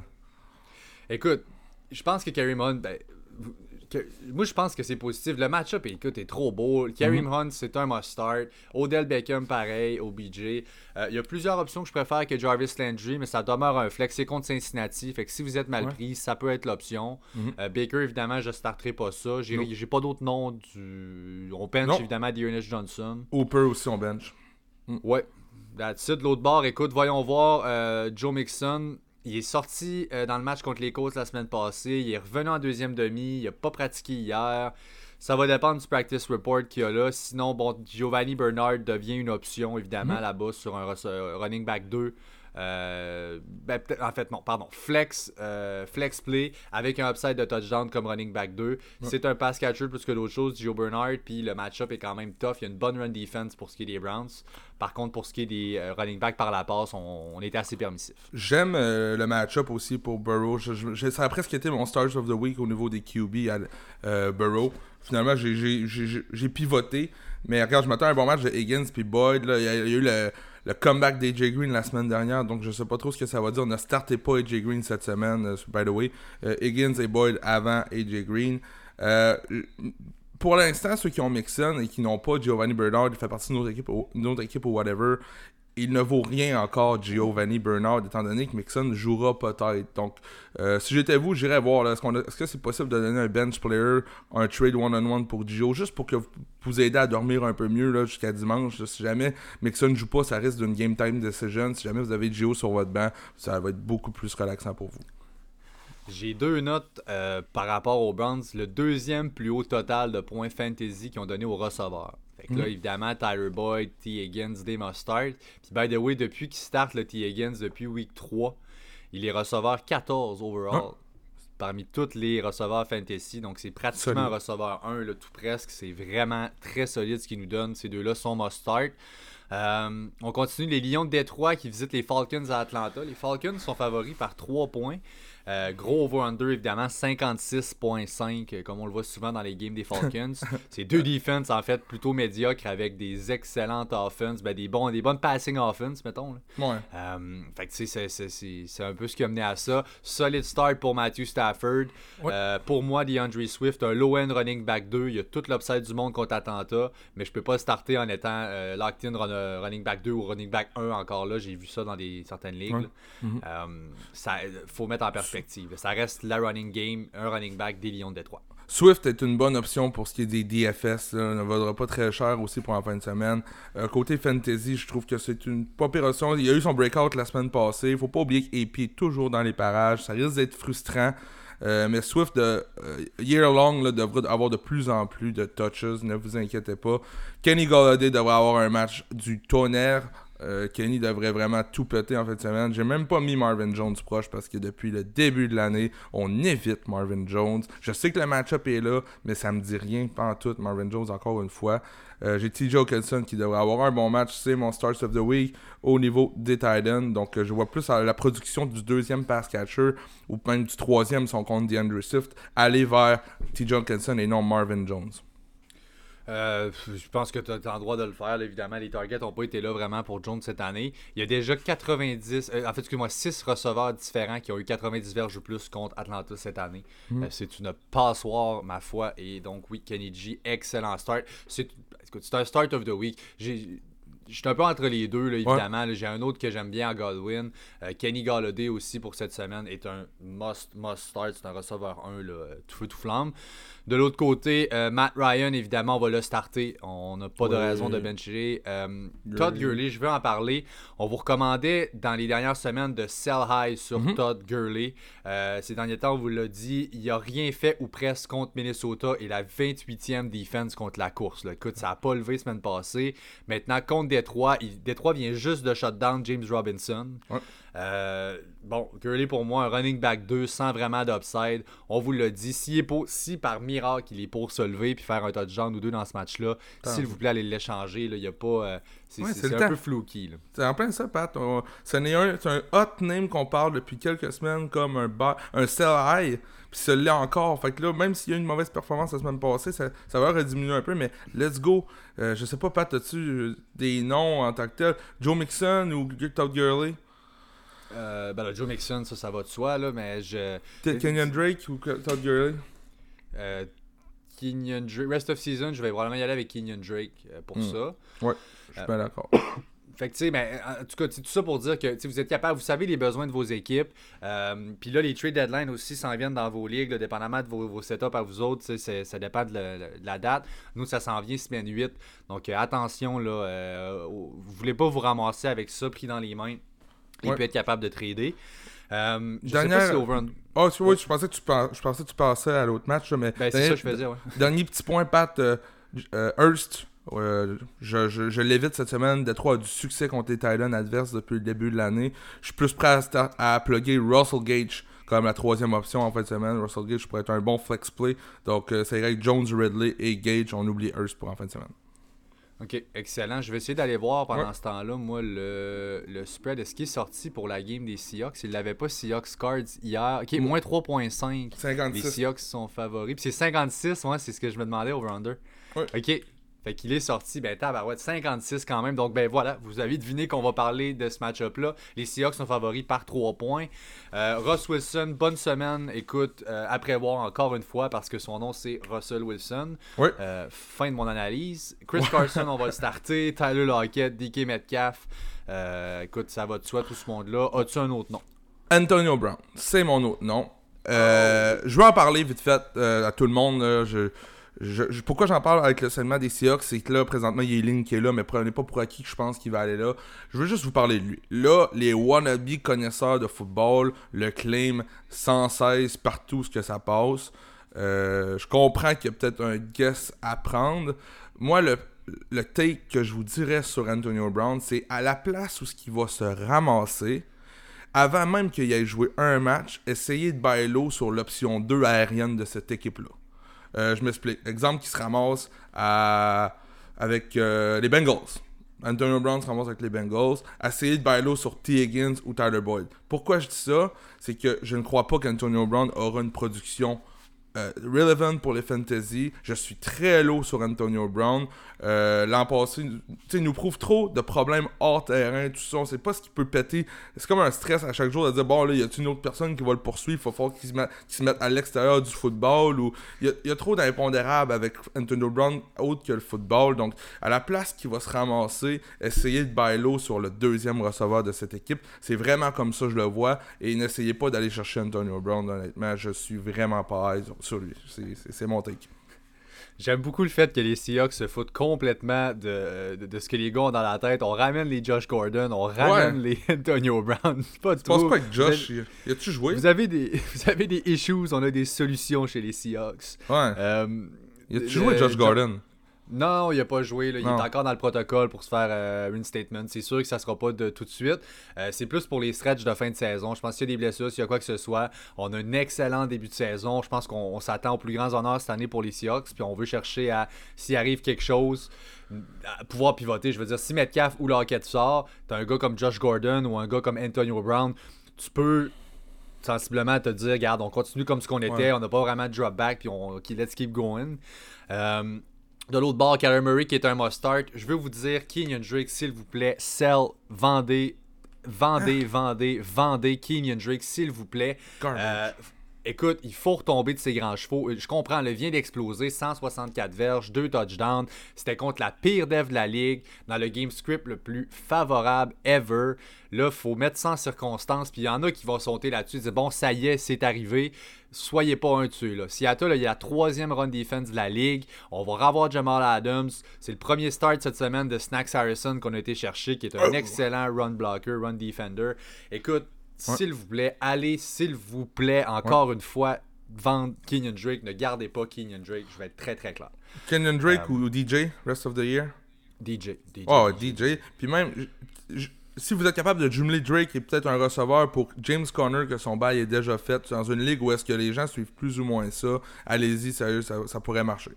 Écoute, je pense que Kerry Hunt, ben, moi, je pense que c'est positif. Le match-up, écoute, est trop beau. Kareem mhm. Hunt, c'est un must-start. Odell Beckham, pareil. OBJ. Euh, il y a plusieurs options que je préfère que Jarvis Landry, mais ça demeure un flex. C'est contre Cincinnati. Fait que si vous êtes mal pris, ça peut être l'option. Mhm. Euh, Baker, évidemment, je ne starterai pas ça. J'ai pas d'autres noms. Du... On bench, évidemment, Dearness Johnson. Hooper aussi, on bench. Mm. Ouais. That's it. De l'autre bord, écoute, voyons voir. Euh, Joe Mixon, il est sorti euh, dans le match contre les Colts la semaine passée. Il est revenu en deuxième demi. Il n'a pas pratiqué hier. Ça va dépendre du practice report qu'il y a là. Sinon, bon, Giovanni Bernard devient une option, évidemment, mm-hmm. là-bas sur un running back 2. Euh, ben, en fait, non, pardon. Flex, euh, flex play avec un upside de touchdown comme running back 2. C'est un pass catcher plus que d'autres choses. Joe Bernard, puis le match-up est quand même tough. Il y a une bonne run defense pour ce qui est des Browns. Par contre, pour ce qui est des euh, running back par la passe, on, était assez permissif. J'aime le match-up aussi pour Burrow. ça a presque été mon Stars of the Week au niveau des QB à Burrow. Finalement, j'ai pivoté. Mais regarde, je m'attends à un bon match de Higgins puis Boyd. il y a eu le le comeback d'AJ Green la semaine dernière, donc je sais pas trop ce que ça va dire. Ne starté pas AJ Green cette semaine, euh, by the way. Euh, Higgins et Boyd avant AJ Green. Euh, pour l'instant, ceux qui ont Mixon et qui n'ont pas Giovanni Bernard, il fait partie de notre équipe, notre équipe ou whatever, il ne vaut rien encore Giovanni Bernard, étant donné que Mixon jouera peut-être. Donc, euh, si j'étais vous, j'irais voir. Est-ce, que c'est possible de donner un bench player, un trade one-on-one pour Gio, juste pour que vous, vous aider à dormir un peu mieux jusqu'à dimanche. si jamais Mixon ne joue pas, ça risque d'une game time decision. Si jamais vous avez Gio sur votre banc, ça va être beaucoup plus relaxant pour vous. J'ai deux notes euh, par rapport aux Browns. Le deuxième plus haut total de points fantasy qu'ils ont donné aux receveurs. Fait que là, mm. évidemment, Tyler Boyd, T. Higgins, they must start. Puis, by the way, depuis qu'il start le T. Higgins, depuis week 3, il est receveur 14 overall. Ah. Parmi tous les receveurs fantasy. Donc, c'est pratiquement un receveur 1, là, tout presque. C'est vraiment très solide ce qu'il nous donne. Ces deux-là sont must start. Euh, on continue les Lions de Détroit qui visitent les Falcons à Atlanta. Les Falcons sont favoris par 3 points. Euh, gros over-under, évidemment, 56.5, euh, comme on le voit souvent dans les games des Falcons. (laughs) c'est deux defenses, en fait, plutôt médiocres avec des excellentes offenses, ben, des, bons, des bonnes passing offense, mettons. Ouais. Euh, fait que, tu sais, c'est un peu ce qui a mené à ça. Solid start pour Matthew Stafford. pour moi, DeAndre Swift, un low-end running back 2. Il y a toute l'upside du monde contre Atlanta, mais je peux pas starter en étant locked-in running back 2 ou running back 1 encore là. J'ai vu ça dans des, certaines ligues. Il faut mettre en perspective ça reste la running game, un running back des Lions de Détroit. Swift est une bonne option pour ce qui est des DFS. Là. Ne vaudra pas très cher aussi pour la fin de semaine. Euh, côté fantasy, je trouve que c'est une pas pire option. Il y a eu son breakout la semaine passée. Il faut pas oublier qu'AP est toujours dans les parages. Ça risque d'être frustrant. Euh, mais Swift, de, euh, year long, devrait avoir de plus en plus de touches. Ne vous inquiétez pas. Kenny Galladay devrait avoir un match du tonnerre. Euh, Kenny devrait vraiment tout péter en fin de semaine. J'ai même pas mis Marvin Jones proche parce que depuis le début de l'année, on évite Marvin Jones. Je sais que le match-up est là, mais ça me dit rien, pas en tout. Marvin Jones, encore une fois. Euh, j'ai TJ Hawkinson qui devrait avoir un bon match. C'est mon Stars of the Week au niveau des Titans. Donc, euh, je vois plus la production du deuxième pass catcher ou même du troisième, son compte DeAndre Swift, aller vers TJ Hawkinson et non Marvin Jones. Euh, je pense que tu as, le droit de le faire. évidemment, les targets n'ont pas été là vraiment pour Jones cette année. Il y a déjà 90, euh, en fait, excuse-moi, 6 receveurs différents qui ont eu 90 verges ou plus contre Atlanta cette année. Hmm. Euh, c'est une passoire, ma foi. Et donc, oui, Kenny G, excellent start. C'est un start of the week. J'ai je suis un peu entre les deux, évidemment. J'ai un autre que j'aime bien à Godwin. Kenny Galladay aussi pour cette semaine est un must, must start. C'est un receveur 1, tout feu, tout flamme. De l'autre côté, euh, Matt Ryan, évidemment, on va le starter. On n'a pas de raison de bencher. Euh, Todd Gurley, je veux en parler. On vous recommandait dans les dernières semaines de sell high sur mhm. Todd Gurley. Euh, ces derniers temps, on vous l'a dit, il n'a rien fait ou presque contre Minnesota et la 28e defense contre la course. Écoute, ça n'a pas levé semaine passée. Maintenant, contre Détroit, Détroit vient juste de shutdown James Robinson. bon, Gurley pour moi, un running back 2 sans vraiment d'upside. On vous l'a dit. Si, si par miracle il est pour se lever puis faire un touchdown ou deux dans ce match-là, s'il vous plaît, allez l'échanger. Il n'y a pas. Euh, c'est un peu flouky. C'est en plein ça, Pat. C'est un, un, hot name qu'on parle depuis quelques semaines comme un, un sell high. Puis l'est encore. Fait que là, même s'il y a une mauvaise performance la semaine passée, ça, ça va rediminuer un peu. Mais let's go. Euh, je sais pas, Pat, as-tu des noms en tant que tel? Joe Mixon ou Todd Gurley? Euh, ben là, Joe Mixon, ça, ça va de soi, là, mais je. Kenyon Drake ou Todd Gurley? Euh, Kenyon Drake. Rest of season, je vais probablement y aller avec Kenyon Drake euh, pour hmm. ça. Ouais, je suis pas d'accord. (coughs) Fait que, tu sais, mais en tout cas, tout ça pour dire que vous êtes capable, vous savez les besoins de vos équipes. Euh, puis là, les trade deadlines aussi s'en viennent dans vos ligues, dépendamment de vos, vos setups à vous autres. Ça dépend de, la date. Nous, ça s'en vient semaine 8. Donc, attention, là, euh, vous voulez pas vous ramasser avec ça pris dans les mains et puis être capable de trader. Euh, je sais pas si over... Oh, oui, je pensais que tu, je pensais que tu passais à l'autre match, mais... Ben, c'est ça que je faisais, ouais. (laughs) Dernier petit point, Pat. Euh, euh, Hurst, je, je, l'évite cette semaine. Detroit a du succès contre les Titans adverses depuis le début de l'année. Je suis plus prêt à, à plugger Russell Gage comme la troisième option en fin de semaine. Russell Gage pourrait être un bon flex play. Donc, c'est vrai Jones, Ridley et Gage. On oublie Hurst pour en fin de semaine. Ok, excellent. Je vais essayer d'aller voir pendant ce temps-là, moi, le, le spread. Est-ce qu'il est sorti pour la game des Seahawks? Il l'avait pas Seahawks Cards hier. Ok, moins 3.5. 56. Les Seahawks sont favoris. Puis c'est 56, ouais, c'est ce que je me demandais over-under. Ok, fait qu'il est sorti, ben tabarouette, 56 quand même. Donc ben voilà, vous avez deviné qu'on va parler de ce match-up-là. Les Seahawks sont favoris par 3 points. Euh, Russ Wilson, bonne semaine. Écoute, euh, après voir encore une fois, parce que son nom c'est Russell Wilson. Euh, fin de mon analyse. Chris Carson, on va le (laughs) starter. Tyler Lockett, DK Metcalf. écoute, ça va de soi tout ce monde-là. As-tu un autre nom? Antonio Brown, c'est mon autre nom. Je vais en parler vite fait à tout le monde. Je pourquoi j'en parle avec le segment des Seahawks, c'est que là, présentement, il y a Link qui est là, mais prenez pas pour acquis que je pense qu'il va aller là. Je veux juste vous parler de lui. Là, les wannabe connaisseurs de football le claim sans cesse partout ce que ça passe. Euh, je comprends qu'il y a peut-être un guess à prendre. Moi, le, take que je vous dirais sur Antonio Brown, c'est à la place où ce qui va se ramasser, avant même qu'il ait joué un match, essayez de bailler sur l'option 2 aérienne de cette équipe-là. Euh, je m'explique. Exemple qui se ramasse avec euh, les Bengals. Antonio Brown se ramasse avec les Bengals. Essayez de bailler sur T. Higgins ou Tyler Boyd. Pourquoi je dis ça? C'est que je ne crois pas qu'Antonio Brown aura une production euh, relevant pour les fantasy. Je suis très low sur Antonio Brown. Euh, l'an passé, il nous prouve trop de problèmes hors terrain, tout ça. On sait pas ce qu'il peut péter. C'est comme un stress à chaque jour de dire bon, là, y a une autre personne qui va le poursuivre? Il faut qu'il se, mette, à l'extérieur du football. Il y, a, trop d'impondérables avec Antonio Brown autre que le football. Donc, à la place qu'il va se ramasser, essayer de bailler low sur le deuxième receveur de cette équipe. C'est vraiment comme ça je le vois. Et n'essayez pas d'aller chercher Antonio Brown, honnêtement. Je suis vraiment pas à sur lui. C'est mon take. J'aime beaucoup le fait que les Seahawks se foutent complètement de, de, ce que les gars ont dans la tête. On ramène les Josh Gordon, on ramène les (laughs) Antonio Brown. Pas tu penses pas que Josh, y a-tu joué? Vous avez, des, (laughs) vous avez des issues, on a des solutions chez les Seahawks. Ouais. Euh, y a-tu joué Josh Gordon? Non, il n'a pas joué. Il est encore dans le protocole pour se faire euh, une statement. C'est sûr que ça ne sera pas de tout de suite. Euh, c'est plus pour les stretches de fin de saison. Je pense qu'il y a des blessures, s'il y a quoi que ce soit. On a un excellent début de saison. Je pense qu'on s'attend aux plus grands honneurs cette année pour les Seahawks. Puis on veut chercher à, s'il arrive quelque chose, à pouvoir pivoter. Je veux dire, si Metcalf ou Lockett sort, tu as un gars comme Josh Gordon ou un gars comme Antonio Brown, tu peux sensiblement te dire, regarde, on continue comme ce qu'on était, on n'a pas vraiment de drop back, puis on, let's keep going. Euh, de l'autre bord, Kyler Murray qui est un must-start. Je veux vous dire, Kenyon Drake, s'il vous plaît, sell, vendez, vendez, ah. vendez, vendez Kenyon Drake, s'il vous plaît. Euh, écoute, il faut retomber de ses grands chevaux. Je comprends, le vient d'exploser, 164 verges, 2 touchdowns. C'était contre la pire dev de la ligue, dans le game script le plus favorable ever. Là, il faut mettre en circonstance. Puis il y en a qui vont sauter là-dessus, dire bon, ça y est, c'est arrivé soyez pas un dessus. Là. Seattle, il y a la troisième run defense de la ligue. On va revoir Jamal Adams. C'est le premier start cette semaine de Snacks Harrison qu'on a été chercher, qui est un oh. excellent run blocker, run defender. Écoute, s'il vous plaît, allez, s'il vous plaît, encore une fois, vendre Kenyon Drake. Ne gardez pas Kenyon Drake. Je vais être très très clair. Kenyon Drake euh, ou DJ, rest of the year? DJ. DJ oh, DJ. Puis même, si vous êtes capable de jumeler Drake et peut-être un receveur pour James Conner, que son bail est déjà fait, dans une ligue où est-ce que les gens suivent plus ou moins ça, allez-y, sérieux, ça, pourrait marcher.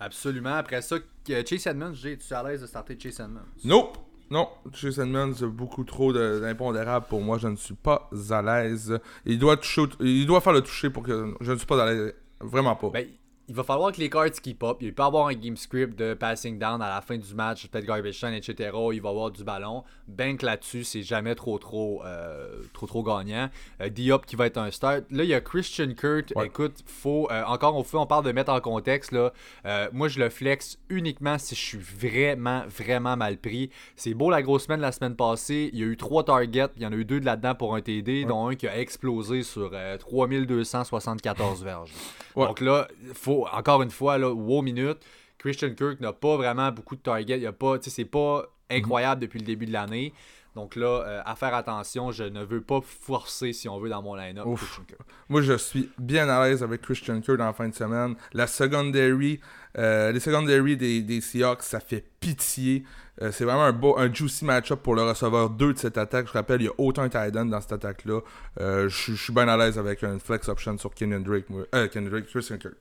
Absolument. Après ça, Chase Edmonds, tu es à l'aise de starter Chase Edmonds? Nope. Non, Chase Edmonds, beaucoup trop d'impondérables pour moi. Je ne suis pas à l'aise. Il doit, toucher, il doit faire le toucher pour que je ne suis pas à l'aise. Vraiment pas. Ben, il va falloir que les cards keep up. Il peut avoir un game script de passing down à la fin du match, peut-être garbage time, etc. Il va avoir du ballon. Bank là-dessus, c'est jamais trop trop euh, trop trop gagnant. Euh, Diop qui va être un start. Là, il y a Christian Kurt. Écoute, faut euh, encore une fois, on parle de mettre en contexte là. moi, je le flex uniquement si je suis vraiment vraiment mal pris. C'est beau la grosse semaine la semaine passée. Il y a eu trois targets. Il y en a eu deux de là-dedans pour un TD, dont un qui a explosé sur 3274 verges. Donc là, faut encore une fois, là, wow minute, Christian Kirk n'a pas vraiment beaucoup de targets. Il a pas, c'est pas incroyable depuis le début de l'année. Donc là, euh, à faire attention, je ne veux pas forcer, si on veut, dans mon line-up. Moi, je suis bien à l'aise avec Christian Kirk dans la fin de semaine. La secondary, euh, les secondary des, des, Seahawks, ça fait pitié. Euh, c'est vraiment un, beau, un juicy match-up pour le receveur 2 de cette attaque. Je rappelle, il y a autant tight end dans cette attaque-là. je suis bien à l'aise avec une flex option sur Kenyon Drake, Kenyon Drake, Christian Kirk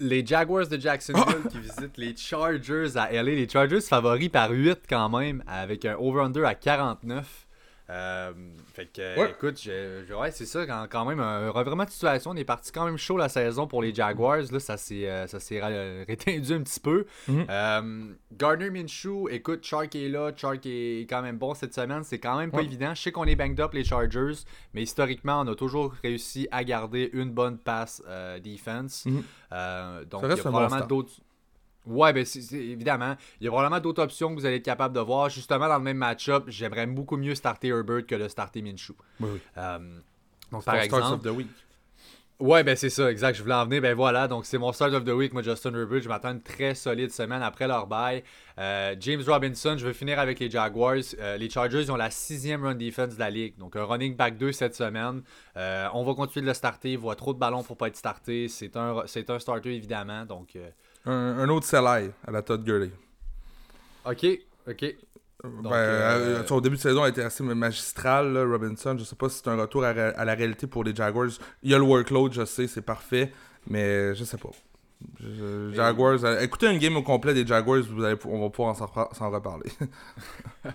les Jaguars de Jacksonville (laughs) qui visitent les Chargers à LA. Les Chargers favoris par 8 quand même, avec un over-under à 49. Euh, fait que, écoute, je, ouais, c'est ça, quand, même, un revirement de situation. On est parti quand même chaud la saison pour les Jaguars. Là, ça s'est, euh, s'est rétendu un petit peu. Mhm. Euh, Gardner Minshew, écoute, Shark est là. Shark est quand même bon cette semaine. C'est quand même pas évident. Je sais qu'on est banged up, les Chargers, mais historiquement, on a toujours réussi à garder une bonne passe defense. Mhm. donc, il y a probablement d'autres. Ouais, ben c'est, évidemment. Il y a probablement d'autres options que vous allez être capable de voir. Justement, dans le même match-up, j'aimerais beaucoup mieux starter Herbert que de starter Minshew. Oui, oui. Euh, donc, par exemple. Of the week. Ouais, ben c'est ça, exact. Je voulais en venir. Ben voilà, donc c'est mon start of the week. Moi, Justin Herbert, je m'attends une très solide semaine après leur bye. Euh, James Robinson, je vais finir avec les Jaguars. Euh, les Chargers, ils ont la sixième run defense de la ligue. Donc un running back 2 cette semaine. on va continuer de le starter. Il voit trop de ballons pour pas être starté. C'est un, c'est un starter, évidemment. Donc un, autre Selay à la Todd Gurley. Ok, ok. Ben, euh, Son début de saison a été assez magistral, Robinson. Je sais pas si c'est un retour à, la réalité pour les Jaguars. Il y a le workload, je sais, c'est parfait, mais je sais pas. Jaguars, euh, écoutez une game au complet des Jaguars, vous allez, on va pouvoir s'en reparler. (laughs) (laughs)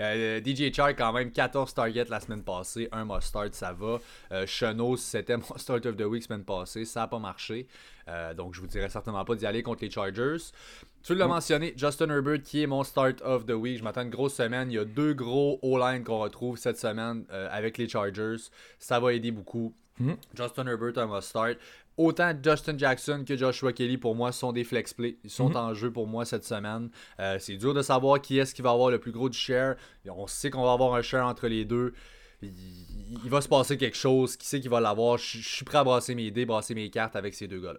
Euh, DJ Chark, quand même 14 targets la semaine passée, un must start, ça va. Euh, Chenot, c'était (laughs) mon start of the week semaine passée, ça n'a pas marché. donc je vous dirais certainement pas d'y aller contre les Chargers. Tu l'as mentionné, Justin Herbert qui est mon start of the week. Je m'attends une grosse semaine. Il y a deux gros O-line qu'on retrouve cette semaine avec les Chargers. Ça va aider beaucoup. Mm-hmm. Justin Herbert, un must start autant Justin Jackson que Joshua Kelly, pour moi, sont des flex play. Ils sont mhm. en jeu pour moi cette semaine. Euh, c'est dur de savoir qui est-ce qui va avoir le plus gros du share. On sait qu'on va avoir un share entre les deux. Il, va se passer quelque chose. Qui sait qui va l'avoir? Je suis prêt à brasser mes dés, brasser mes cartes avec ces deux gars-là.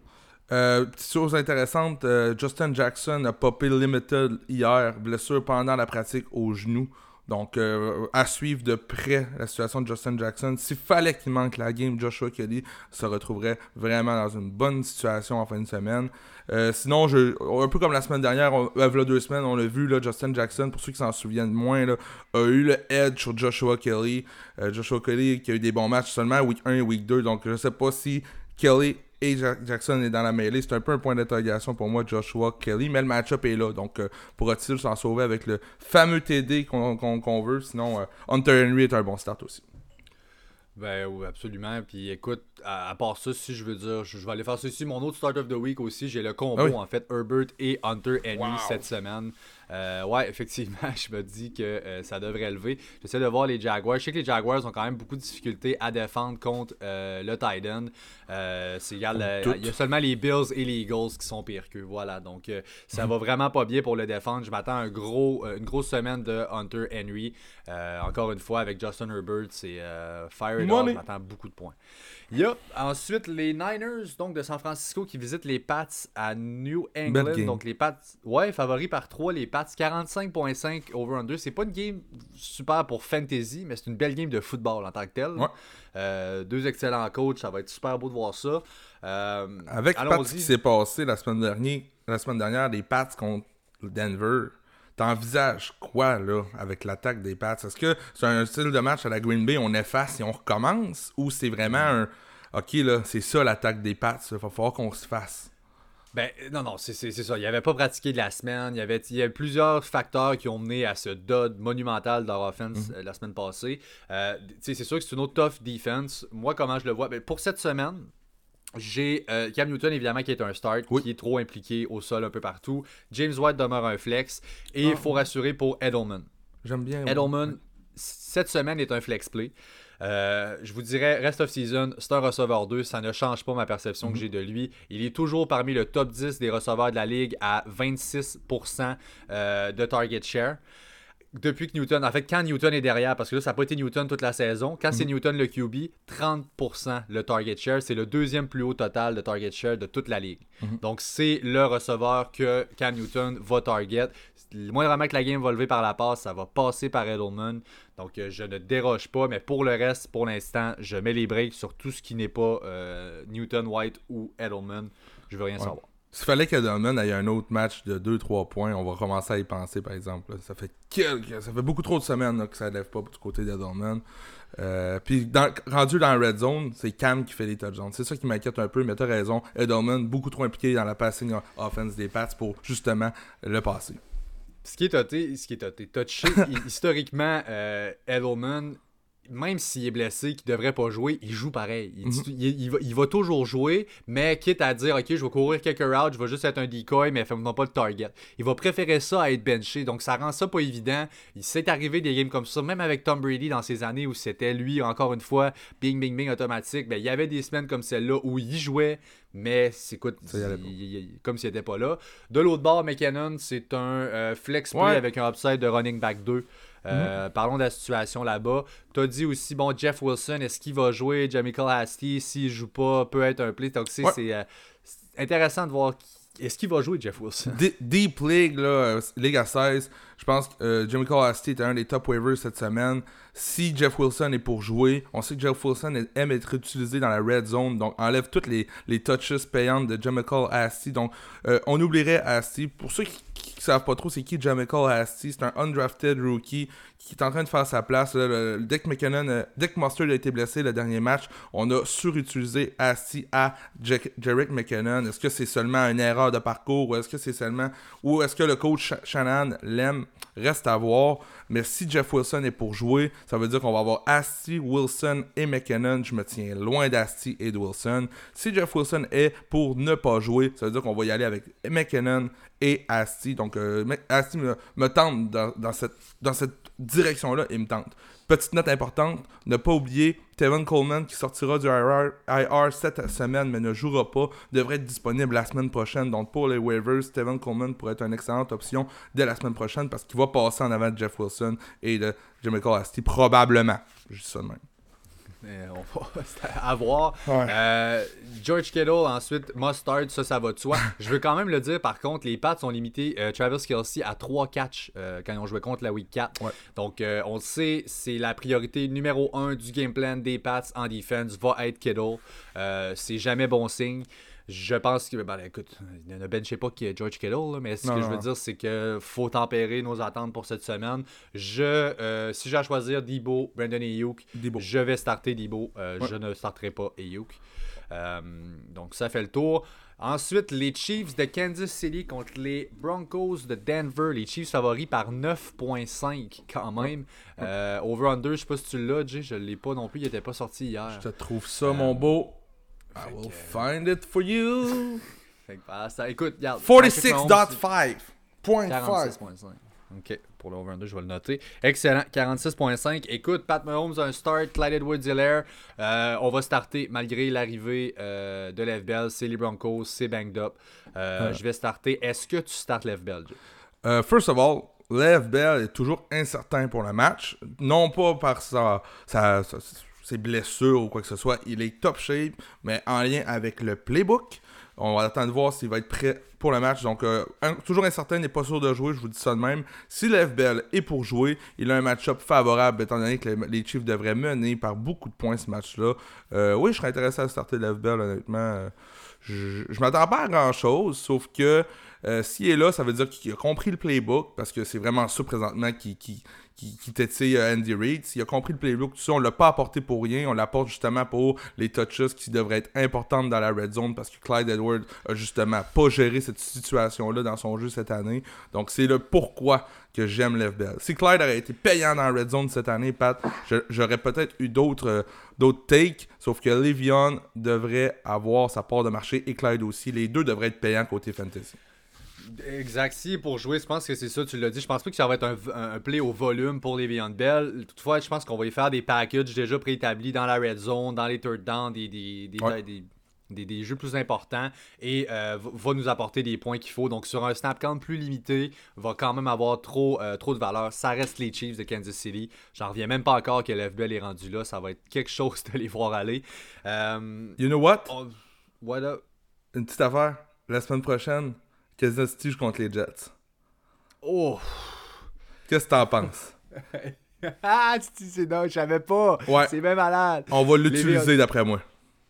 Euh, petite chose intéressante, euh, Justin Jackson a popé limited hier, blessure pendant la pratique au genou. Donc, euh, à suivre de près la situation de Justin Jackson. S'il fallait qu'il manque la game, Joshua Kelly se retrouverait vraiment dans une bonne situation en fin de semaine. Euh, sinon, je, un peu comme la semaine dernière, on, euh, deux semaines, on l'a vu, là, Justin Jackson, pour ceux qui s'en souviennent moins, a eu le edge sur Joshua Kelly. Joshua Kelly qui a eu des bons matchs seulement week 1 et week 2. Donc, je sais pas si Kelly et Jackson est dans la mêlée. C'est un peu un point d'interrogation pour moi, Joshua Kelly, mais le match-up est là. Donc, euh, pourra-t-il s'en sauver avec le fameux TD qu'on veut? Sinon, euh, Hunter Henry est un bon start aussi. Ben oui, absolument. Puis écoute, à, part ça, si je veux dire, je, vais aller faire ceci. Mon autre start of the week aussi, j'ai le combo ah en fait, Herbert et Hunter Henry cette semaine. Euh, ouais, (laughs) effectivement, je me dis que euh, ça devrait lever. J'essaie de voir les Jaguars. Je sais que les Jaguars ont quand même beaucoup de difficultés à défendre contre euh, le Titan. égal. Il y a seulement les Bills et les Eagles qui sont pires qu'eux. Voilà. Donc, ça va vraiment pas bien pour le défendre. Je m'attends à un gros, une grosse semaine de Hunter Henry. encore une fois, avec Justin Herbert, c'est fire it Je m'attends beaucoup de points. Il y a ensuite les Niners donc de San Francisco qui visitent les Pats à New England. Donc les Pats, ouais, favoris par 3, les Pats 45.5 over-under. C'est pas une game super pour fantasy, mais c'est une belle game de football en tant que tel. Euh, deux excellents coachs, ça va être super beau de voir ça. Euh, Avec ce qui s'est passé la semaine dernière, la semaine dernière, les Pats contre Denver T'envisages quoi, là, avec l'attaque des Pats? Est-ce que c'est un style de match à la Green Bay, on efface et on recommence? Ou c'est vraiment un. Ok, là, c'est ça l'attaque des Pats, il va falloir qu'on se fasse? Ben, non, non, c'est ça. Il n'avait pas pratiqué de la semaine. Il y avait, il y avait plusieurs facteurs qui ont mené à ce dud monumental de leur offense mhm. euh, la semaine passée. Euh, c'est sûr que c'est une autre tough defense. Moi, comment je le vois? Ben, Pour cette semaine, j'ai euh, Cam Newton, évidemment, qui est un start, qui est trop impliqué au sol un peu partout. James White demeure un flex. Et il ah. faut rassurer pour Edelman. J'aime bien. Edelman, cette semaine, est un flex play. Euh, je vous dirais, rest of season, c'est un receveur 2. Ça ne change pas ma perception que mhm. j'ai de lui. Il est toujours parmi le top 10 des receveurs de la ligue à 26% euh, de target share depuis que Newton, en fait, quand Newton est derrière, parce que là, ça n'a pas été Newton toute la saison, quand c'est mhm. Newton le QB, 30% le target share, c'est le deuxième plus haut total de target share de toute la ligue. Mhm. Donc, c'est le receveur que Cam Newton va target. Moindrement que la game va lever par la passe, ça va passer par Edelman. Donc, euh, je ne déroge pas, mais pour le reste, pour l'instant, je mets les breaks sur tout ce qui n'est pas euh, Newton, White ou Edelman. Je veux rien savoir. S'il fallait qu'Edelman ait un autre match de 2-3 points, on va commencer à y penser, par exemple. Ça fait ça fait beaucoup trop de semaines que ça ne lève pas du côté d'Edelman. Euh, puis rendu dans la red zone, c'est Cam qui fait les touchdowns. C'est ça qui m'inquiète un peu, mais t'as raison. Edelman, beaucoup trop impliqué dans la passing offense des Pats pour justement le passer. Ce qui est toté, ce qui est touché, (laughs) historiquement, euh, Edelman même s'il est blessé, qu'il devrait pas jouer, il joue pareil. Mhm. Il, va, toujours jouer, mais quitte à dire, OK, je vais courir quelques routes, je vais juste être un decoy, mais fais-moi pas le target. Il va préférer ça à être benché, donc ça rend ça pas évident. Il s'est arrivé des games comme ça, même avec Tom Brady dans ces années où c'était lui, encore une fois, bing, bing, bing automatique. Ben, il y avait des semaines comme celle-là où il jouait, mais écoute, comme s'il n'était pas là. De l'autre bord, McKinnon, c'est un euh, flex play avec un upside de running back 2. Euh, parlons de la situation là-bas. Tu as dit aussi, bon, Jeff Wilson, est-ce qu'il va jouer? Jamichael Hasty, s'il joue pas, peut être un play. Donc, c'est euh, intéressant de voir est-ce qu'il va jouer Jeff Wilson? Deep League, là, euh, Ligue à 16, je pense que euh, Jimmy était un des top waivers cette semaine. Si Jeff Wilson est pour jouer, on sait que Jeff Wilson aime être utilisé dans la red zone, donc enlève toutes les, les touches payantes de Jamichael Asti. Donc, euh, on oublierait Asti. Pour ceux qui, savent pas trop c'est qui Jamichael Asti, c'est un undrafted rookie qui est en train de faire sa place. le, dès que McKinnon, euh, a été blessé le dernier match, on a surutilisé Asti à Jarek McKinnon. Est-ce que c'est seulement une erreur de parcours ou est-ce que c'est seulement ou est-ce que le coach Shannon l'aime? Reste à voir. Mais si Jeff Wilson est pour jouer, ça veut dire qu'on va avoir Asti, Wilson et McKinnon. Je me tiens loin d'Asti et de Wilson. Si Jeff Wilson est pour ne pas jouer, ça veut dire qu'on va y aller avec McKinnon et Asti. Donc, euh, me, tente dans, cette, dans cette direction-là, il me tente. Petite note importante, ne pas oublier Tevin Coleman qui sortira du IR, cette semaine mais ne jouera pas, devrait être disponible la semaine prochaine. Donc pour les waivers, Tevin Coleman pourrait être une excellente option dès la semaine prochaine parce qu'il va passer en avant de Jeff Wilson et de Jimmy Asti probablement. Je dis ça de même on va (laughs) avoir. Euh, George Kittle, ensuite Mustard, ça, ça va de soi. (laughs) Je veux quand même le dire, par contre, les Pats ont limité euh, Travis Kelsey à 3 catchs euh, quand ils ont joué contre la Week 4. Donc, on le sait, c'est la priorité numéro 1 du game plan des Pats en defense, va être Kittle. c'est jamais bon signe. Je pense que, ben, écoute, ne benchez pas qui est George Kittle, mais ce que je veux dire, c'est qu'il faut tempérer nos attentes pour cette semaine. Je, euh, si j'ai à choisir Debo, Brandon et Ayuk, je vais starter Debo. Euh, je ne starterai pas Ayuk. Euh, donc, ça fait le tour. Ensuite, les Chiefs de Kansas City contre les Broncos de Denver. Les Chiefs favoris par 9.5 quand même. Over-under, je sais pas si tu l'as, Jay. Je l'ai pas non plus. Il n'était pas sorti hier. Je te trouve ça, mon beau. I will find it for you. (laughs) fait que, bah, ça, écoute, regarde. 46.5. 46.5. Ok, pour le over 2, je vais le noter. Excellent, 46.5. Écoute, Pat Mahomes un start, Clyde Edwards Hilaire. Euh, on va starter malgré l'arrivée euh, de l'FBL. C'est les Broncos, c'est banged up. Euh, je vais starter. Est-ce que tu startes l'FBL? Uh, first of all, Bell est toujours incertain pour le match. Non pas par sa, sa, sa, ses blessures ou quoi que ce soit. Il est top shape, mais en lien avec le playbook. On va attendre de voir s'il va être prêt pour le match. Donc, euh, toujours incertain, n'est pas sûr de jouer, je vous dis ça de même. Si FBL est pour jouer, il a un match-up favorable, étant donné que les, Chiefs devraient mener par beaucoup de points ce match-là. Euh, oui, je serais intéressé à starter FBL, honnêtement. Je, je m'attends pas à grand-chose, sauf que Euh, S'il est là, ça veut dire qu'il a compris le playbook, parce que c'est vraiment ça présentement qui, qui, qui, qui Andy Reid. S'il a compris le playbook, tout ça, on l'a pas apporté pour rien. On l'apporte justement pour les touches qui devraient être importantes dans la red zone, parce que Clyde Edwards a justement pas géré cette situation-là dans son jeu cette année. Donc c'est le pourquoi que j'aime Lev Bell. Si Clyde aurait été payant dans la red zone cette année, Pat, j'aurais peut-être eu d'autres euh, d'autres takes, sauf que Le'Veon devrait avoir sa part de marché et Clyde aussi. Les deux devraient être payants côté fantasy. Exact. Si pour jouer, je pense que c'est ça, tu l'as dit. Je pense pas que ça va être un, play au volume pour les Bell. Toutefois, je pense qu'on va y faire des packages déjà préétablis dans la red zone, dans les third down, des, des, des, jeux plus importants et euh, va nous apporter des points qu'il faut. Donc, sur un snap count plus limité, va quand même avoir trop, euh, trop de valeur. Ça reste les Chiefs de Kansas City. J'en reviens même pas encore que l'FBL est rendu là. Ça va être quelque chose de les voir aller. Euh, you know what? what up? Une petite affaire. La semaine prochaine, City joue contre les Jets? Oh! Qu'est-ce que t'en penses? (laughs) ah, c'est non, je savais pas. Ouais. C'est même malade. On va l'utiliser d'après moi.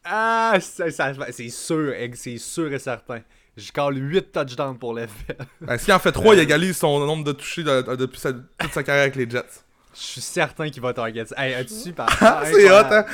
Ah, c'est sûr, c'est sûr et certain. Je cale 8 touchdowns pour. Est-ce qu'il en fait 3, il égalise son nombre de touchés depuis toute sa carrière avec les Jets? Je suis certain qu'il va target ça. Hey, as-tu (laughs) par C'est hot, hein?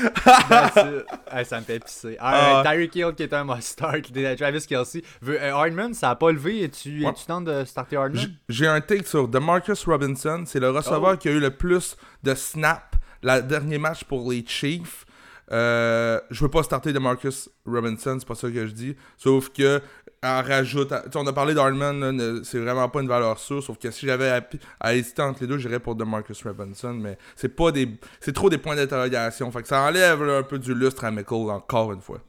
(laughs) hey, ça me fait pisser. Ah, Tyreek Hill qui est un must-start. (laughs) Travis Kelsey. Euh, Hardman, ça a pas levé. Es-tu ouais. tentes de starter Hardman? J'ai un take sur DeMarcus Robinson. C'est le receveur oh. qui a eu le plus de snaps le dernier match pour les Chiefs. Euh, je veux pas starter de Marcus Robinson, c'est pas ça que je dis. Sauf que en rajoute. on a parlé d'Hardman, c'est vraiment pas une valeur sûre. Sauf que si j'avais à, à, hésiter entre les deux, j'irais pour de Marcus Robinson. Mais c'est pas des. C'est trop des points d'interrogation. Fait que ça enlève un peu du lustre à Michael encore une fois.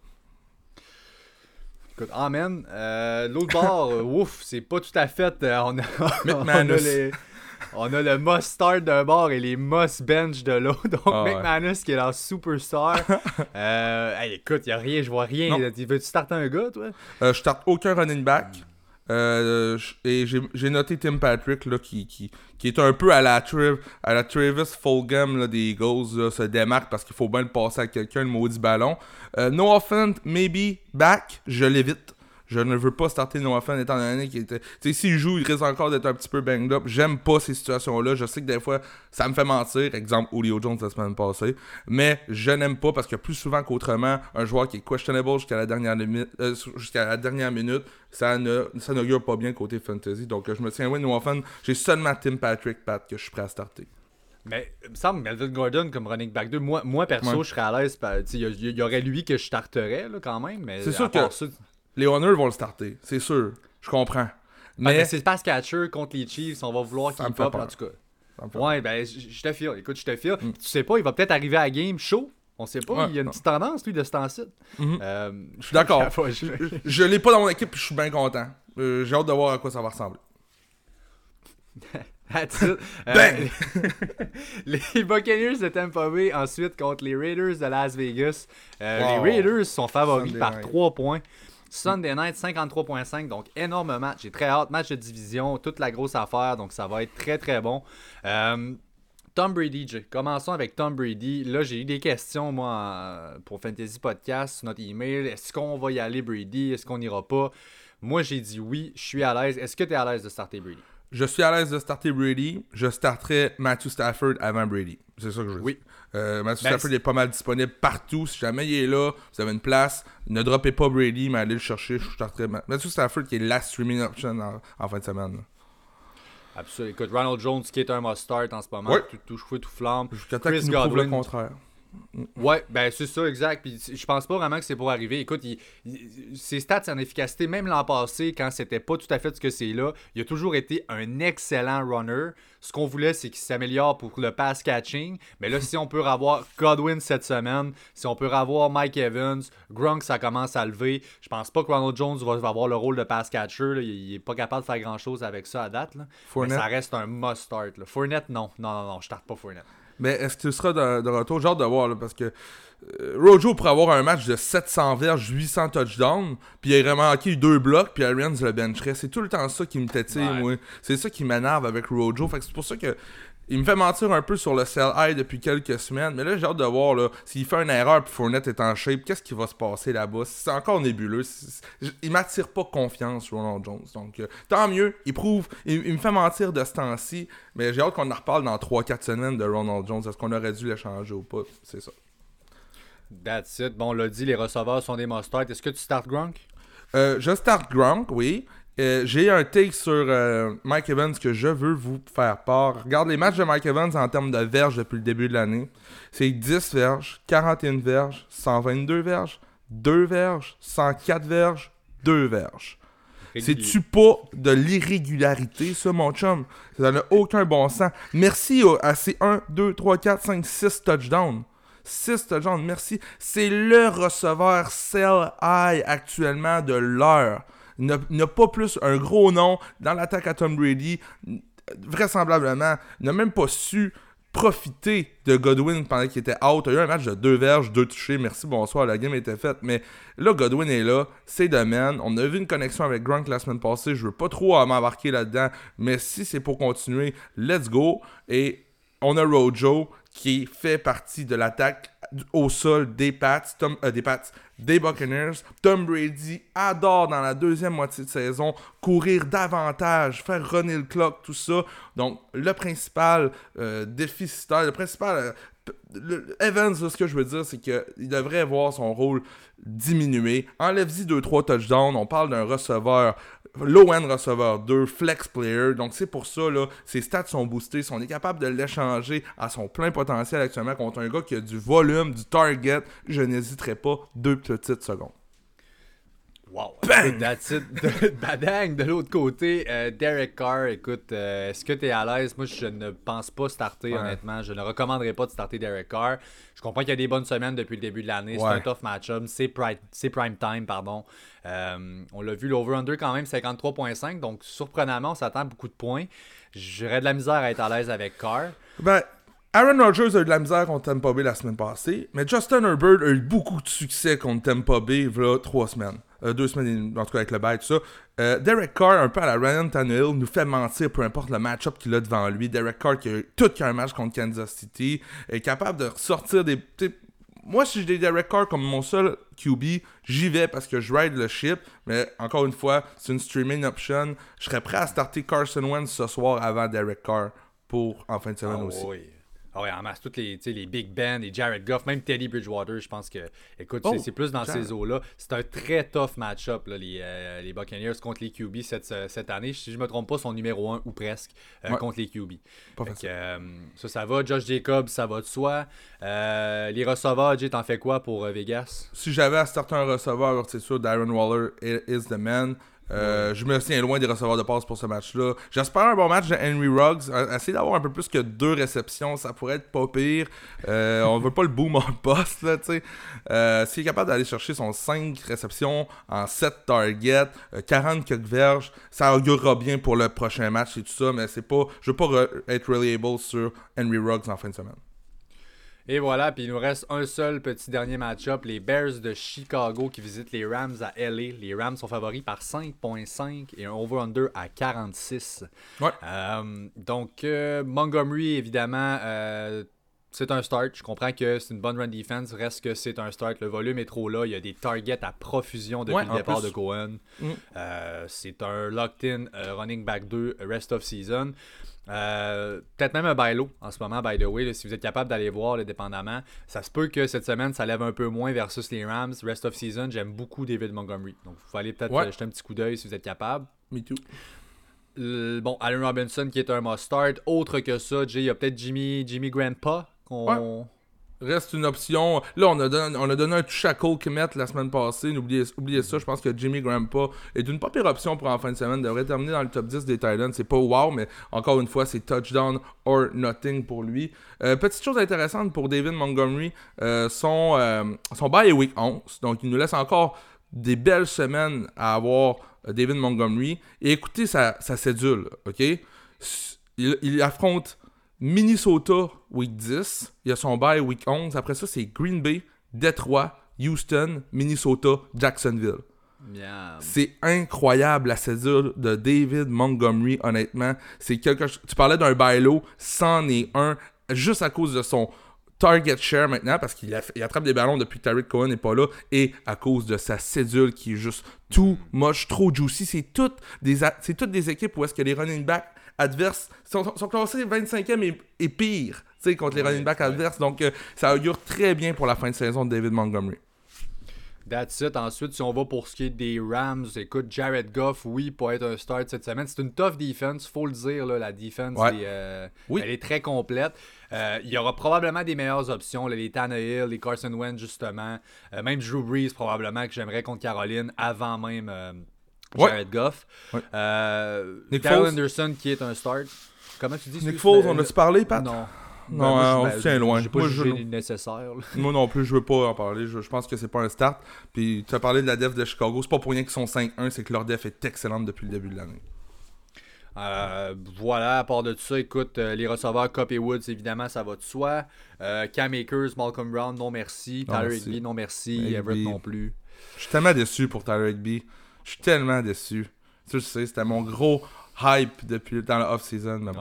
Écoute, amen. Euh, l'autre bord, (laughs) euh, ouf, c'est pas tout à fait. on a, (laughs) on a les on a le must start d'un bord et les must bench de l'autre. (laughs) Donc, ah, McManus qui est leur superstar. (laughs) euh, écoute, il n'y a rien, je vois rien. Veux-tu starter un gars, toi? Euh, Je starte aucun running back. Euh, et j'ai noté Tim Patrick là, qui, qui, qui, est un peu à la, à la Travis Fulgham des Eagles, se démarque parce qu'il faut bien le passer à quelqu'un, le maudit ballon. Euh, no offense, maybe back, je l'évite. Je ne veux pas starter Noah étant donné qu'il était. Tu sais, s'il joue, il risque encore d'être un petit peu banged up. J'aime pas ces situations-là. Je sais que des fois, ça me fait mentir. Exemple, Julio Jones la semaine passée. Mais je n'aime pas parce que plus souvent qu'autrement, un joueur qui est questionable jusqu'à la dernière limite, euh, jusqu'à la dernière minute, ça ne ça n'augure pas bien côté fantasy. Donc je me tiens, oui, Noah Fan, j'ai seulement Tim Patrick Pat que je suis prêt à starter. Mais il me semble Melvin Gordon comme running back 2, moi, moi perso, je serais à l'aise. Il y, aurait lui que je starterais là, quand même. Mais c'est sûr que les Honors vont le starter, c'est sûr. Je comprends. Mais c'est pass catcher contre les Chiefs, on va vouloir qu'il pop en tout cas. Ouais, ben je te file. Écoute, je te file. Mm. Tu sais pas, il va peut-être arriver à la game chaud. On sait pas, il y a une petite tendance, lui, de ce temps-ci. Mm-hmm. Euh, je suis d'accord. (laughs) je, l'ai pas dans mon équipe, je suis bien content. Euh, j'ai hâte de voir à quoi ça va ressembler. (laughs) Euh, ben! (laughs) les Buccaneers de Tampa Bay ensuite contre les Raiders de Las Vegas. Les Raiders sont favoris par 3 points. Sunday Night 53.5, donc énorme match. J'ai très hâte. Match de division, toute la grosse affaire, donc ça va être très très bon. Euh, Tom Brady, Jay. Commençons avec Tom Brady. Là, j'ai eu des questions, moi, pour Fantasy Podcast, notre email. Est-ce qu'on va y aller, Brady? Est-ce qu'on n'ira pas? Moi, j'ai dit oui, je suis à l'aise. Est-ce que tu es à l'aise de starter Brady? Je suis à l'aise de starter Brady. Je starterai Matthew Stafford avant Brady. C'est ça que je veux Oui. Euh, Matthew ben, Stafford est pas mal disponible partout. Si jamais il est là, vous avez une place, ne droppez pas Brady, mais allez le chercher. Je starterai Matthew Stafford qui est la streaming option en, fin de semaine. Absolument. Écoute, Ronald Jones qui est un must-start en ce moment, tout, tout feu, tout flamme. Jusqu'à temps qu'il nous le contraire. Ouais, ben c'est ça, exact. Puis je pense pas vraiment que c'est pour arriver. Écoute, ses stats en efficacité, même l'an passé, quand c'était pas tout à fait ce que c'est là, il a toujours été un excellent runner. Ce qu'on voulait, c'est qu'il s'améliore pour le pass catching. Mais là, si on peut avoir Godwin cette semaine, si on peut avoir Mike Evans, Gronk, ça commence à lever. Je pense pas que Ronald Jones va avoir le rôle de pass catcher. Il, est pas capable de faire grand chose avec ça à date. Là. Mais ça reste un must start. Fournette, non. Non, non, non, je starte pas Fournette. Mais est-ce que tu seras de, retour? J'ai hâte de voir, parce que euh, Rojo pourrait avoir un match de 700 verges, 800 touchdowns, puis il aurait manqué deux blocs, puis Arians le bencherait. C'est tout le temps ça qui me tétille, moi. C'est ça qui m'énerve avec Rojo. Fait que c'est pour ça que il me fait mentir un peu sur le sell high depuis quelques semaines, mais là j'ai hâte de voir là, s'il fait une erreur puis Fournette est en shape, qu'est-ce qui va se passer là-bas? C'est encore nébuleux. il m'attire pas confiance, Ronald Jones. Donc euh, tant mieux, il prouve, il, me fait mentir de ce temps-ci, mais j'ai hâte qu'on en reparle dans 3-4 semaines de Ronald Jones. Est-ce qu'on aurait dû l'échanger ou pas? C'est ça. That's it. Bon, on l'a dit, les receveurs sont des must Est-ce que tu startes Gronk? Euh, Je start Gronk, oui. Euh, j'ai un take sur euh, Mike Evans que je veux vous faire part. Regarde les matchs de Mike Evans en termes de verges depuis le début de l'année. C'est 10 verges, 41 verges, 122 verges, 2 verges, 104 verges, 2 verges. C'est-tu pas de l'irrégularité, ça, mon chum? Ça n'a aucun bon sens. Merci à ces 1, 2, 3, 4, 5, 6 touchdowns. 6 touchdowns, merci. C'est le receveur sell high actuellement de l'heure. N'a pas plus un gros nom dans l'attaque à Tom Brady. Vraisemblablement, n'a même pas su profiter de Godwin pendant qu'il était out. Il y a eu un match de deux verges, deux touchés. Merci, bonsoir, la game était faite. Mais là, Godwin est là, c'est domaine. On a vu une connexion avec Gronk la semaine passée. Je veux pas trop m'embarquer là-dedans. Mais si c'est pour continuer, let's go. Et on a Rojo qui fait partie de l'attaque au sol des Pats, euh, des Pats, des Buccaneers. Tom Brady adore dans la deuxième moitié de saison courir davantage, faire runner le clock, tout ça. Donc le principal euh, déficitaire, le principal euh, Evans, ce que je veux dire, c'est qu'il devrait voir son rôle diminuer. Enlève-y 2-3 touchdowns. On parle d'un receveur low-end receveur 2, flex player. Donc c'est pour ça, là, ses stats sont boostés. Si on est capable de l'échanger à son plein potentiel actuellement contre un gars qui a du volume, du target, je n'hésiterai pas deux petites secondes. Wow! Bang! That's it. (laughs) Badang de l'autre côté. Euh, Derek Carr, écoute, euh, est-ce que tu es à l'aise? Moi, je ne pense pas starter, honnêtement. Je ne recommanderais pas de starter Derek Carr. Je comprends qu'il y a des bonnes semaines depuis le début de l'année. C'est un tough match-up. C'est prime, time, pardon. Euh, on l'a vu, l'over-under quand même 53.5. Donc, surprenamment, on s'attend à beaucoup de points. J'aurais de la misère à être à l'aise avec Carr. Ben, Aaron Rodgers a eu de la misère contre Tampa Bay la semaine passée, mais Justin Herbert a eu beaucoup de succès contre Tampa Bay il trois semaines. Euh, deux semaines, en tout cas avec le bail, tout ça. Euh, Derek Carr, un peu à la Ryan Tannehill, nous fait mentir peu importe le match-up qu'il a devant lui. Derek Carr qui a eu tout qu'un match contre Kansas City, est capable de sortir des. Moi, si j'ai Derek Carr comme mon seul QB, j'y vais parce que je ride le ship. Mais encore une fois, c'est une streaming option. Je serais prêt à starter Carson Wentz ce soir avant Derek Carr pour en fin de semaine ah aussi. Ah ouais, en masse, toutes les, les Big Ben, les Jared Goff, même Teddy Bridgewater, je pense que, écoute, c'est oh, plus dans ces eaux-là. C'est un très tough match-up, les, euh, les Buccaneers contre les QB cette, cette année. Si je ne me trompe pas, son numéro 1 ou presque euh, contre les QB. Euh, ça, ça va. Josh Jacobs, ça va de soi. les receveurs, Jay, t'en fais quoi pour Vegas? Si j'avais à starter un receveur, c'est sûr, Darren Waller is the man. Euh, je me tiens loin des receveurs de passe pour ce match-là. J'espère un bon match de Henry Ruggs. Euh, essayer d'avoir un peu plus que deux réceptions, ça pourrait être pas pire. Euh, on veut pas le boom en poste, là, tu sais. S'il est capable d'aller chercher son 5 réceptions en 7 targets, 40 quelques verges, ça augurera bien pour le prochain match et tout ça, mais c'est pas. Je veux pas être reliable sur Henry Ruggs en fin de semaine. Et voilà, puis il nous reste un seul petit dernier match-up. Les Bears de Chicago qui visitent les Rams à LA. Les Rams sont favoris par 5.5 et un over-under à 46. Ouais. Euh, donc, euh, Montgomery, évidemment, euh, c'est un start. Je comprends que c'est une bonne run defense. Reste que c'est un start. Le volume est trop là. Il y a des targets à profusion depuis le départ de Cohen. Mm. c'est un locked-in running back 2 rest of season. Euh, peut-être même un bailo en ce moment, by the way, si vous êtes capable d'aller voir, le dépendamment. Ça se peut que cette semaine, ça lève un peu moins versus les Rams. Rest of season, j'aime beaucoup David Montgomery. Donc, il faut aller peut-être euh, jeter un petit coup d'œil si vous êtes capable. Me too. bon, Allen Robinson qui est un must-start. Autre que ça, il y a peut-être Jimmy, Jimmy Grandpa qu'on reste une option. Là, on a donné, on a donné un touch à Cole Kemet la semaine passée. Oubliez, oubliez ça. Je pense que Jimmy Grandpa est une pas pire option pour en fin de semaine. devrait terminer dans le top 10 des Titans. C'est pas wow, mais encore une fois, c'est touchdown or nothing pour lui. Euh, petite chose intéressante pour David Montgomery euh, son, euh, bail est week 11. Donc, il nous laisse encore des belles semaines à avoir David Montgomery. Et écoutez sa, cédule, OK? Il affronte Minnesota, week 10. Il y a son bye week 11. Après ça, c'est Green Bay, Detroit, Houston, Minnesota, Jacksonville. C'est incroyable la cédule de David Montgomery, honnêtement. C'est quelque Tu parlais d'un bailo, c'en est un, juste à cause de son target share maintenant, parce qu'il attrape des ballons depuis que Tariq Cohen n'est pas là, et à cause de sa cédule qui est juste tout moche, trop juicy. C'est toutes des, toutes des équipes où est-ce que les running backs adverses sont, classés 25e et, pire contre les running backs adverses. Donc, euh, ça augure très bien pour la fin de saison de David Montgomery. That's it. Ensuite, si on va pour ce qui est des Rams, écoute, Jared Goff, oui, pour être un start cette semaine. C'est une tough defense, faut le dire. Là, la defense, euh, elle est très complète. Euh, il y aura probablement des meilleures options. les Tannehill, les Carson Wentz, justement. Euh, même Drew Brees, probablement, que j'aimerais contre Caroline avant même Jared Goff. Nick Anderson, qui est un start. Comment tu dis Nick Foles, on a-tu parlé, Pat? Non. Non, ben, on se tient loin. Pas moi, je... nécessaire. Moi non plus, je veux pas en parler. Je, pense que c'est pas un start. Puis tu as parlé de la def de Chicago. C'est pas pour rien qu'ils sont 5-1, c'est que leur def est excellente depuis le début de l'année. Euh, voilà, à part de tout ça, écoute, euh, les receveurs Cop et Woods, évidemment, ça va de soi. Euh, Cam Akers, Malcolm Brown, non merci. Tyler Higby, non merci. Everett non plus. Je suis tellement déçu pour Tyler Higby. Je suis tellement déçu. Tu sais, c'était mon gros hype depuis dans la off-season.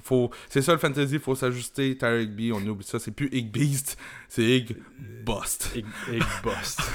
Faut, c'est ça le fantasy, il faut s'ajuster. Tyler B, on oublie ça. C'est plus Ig Beast, c'est Ig Bust. Ig, Bust. (laughs)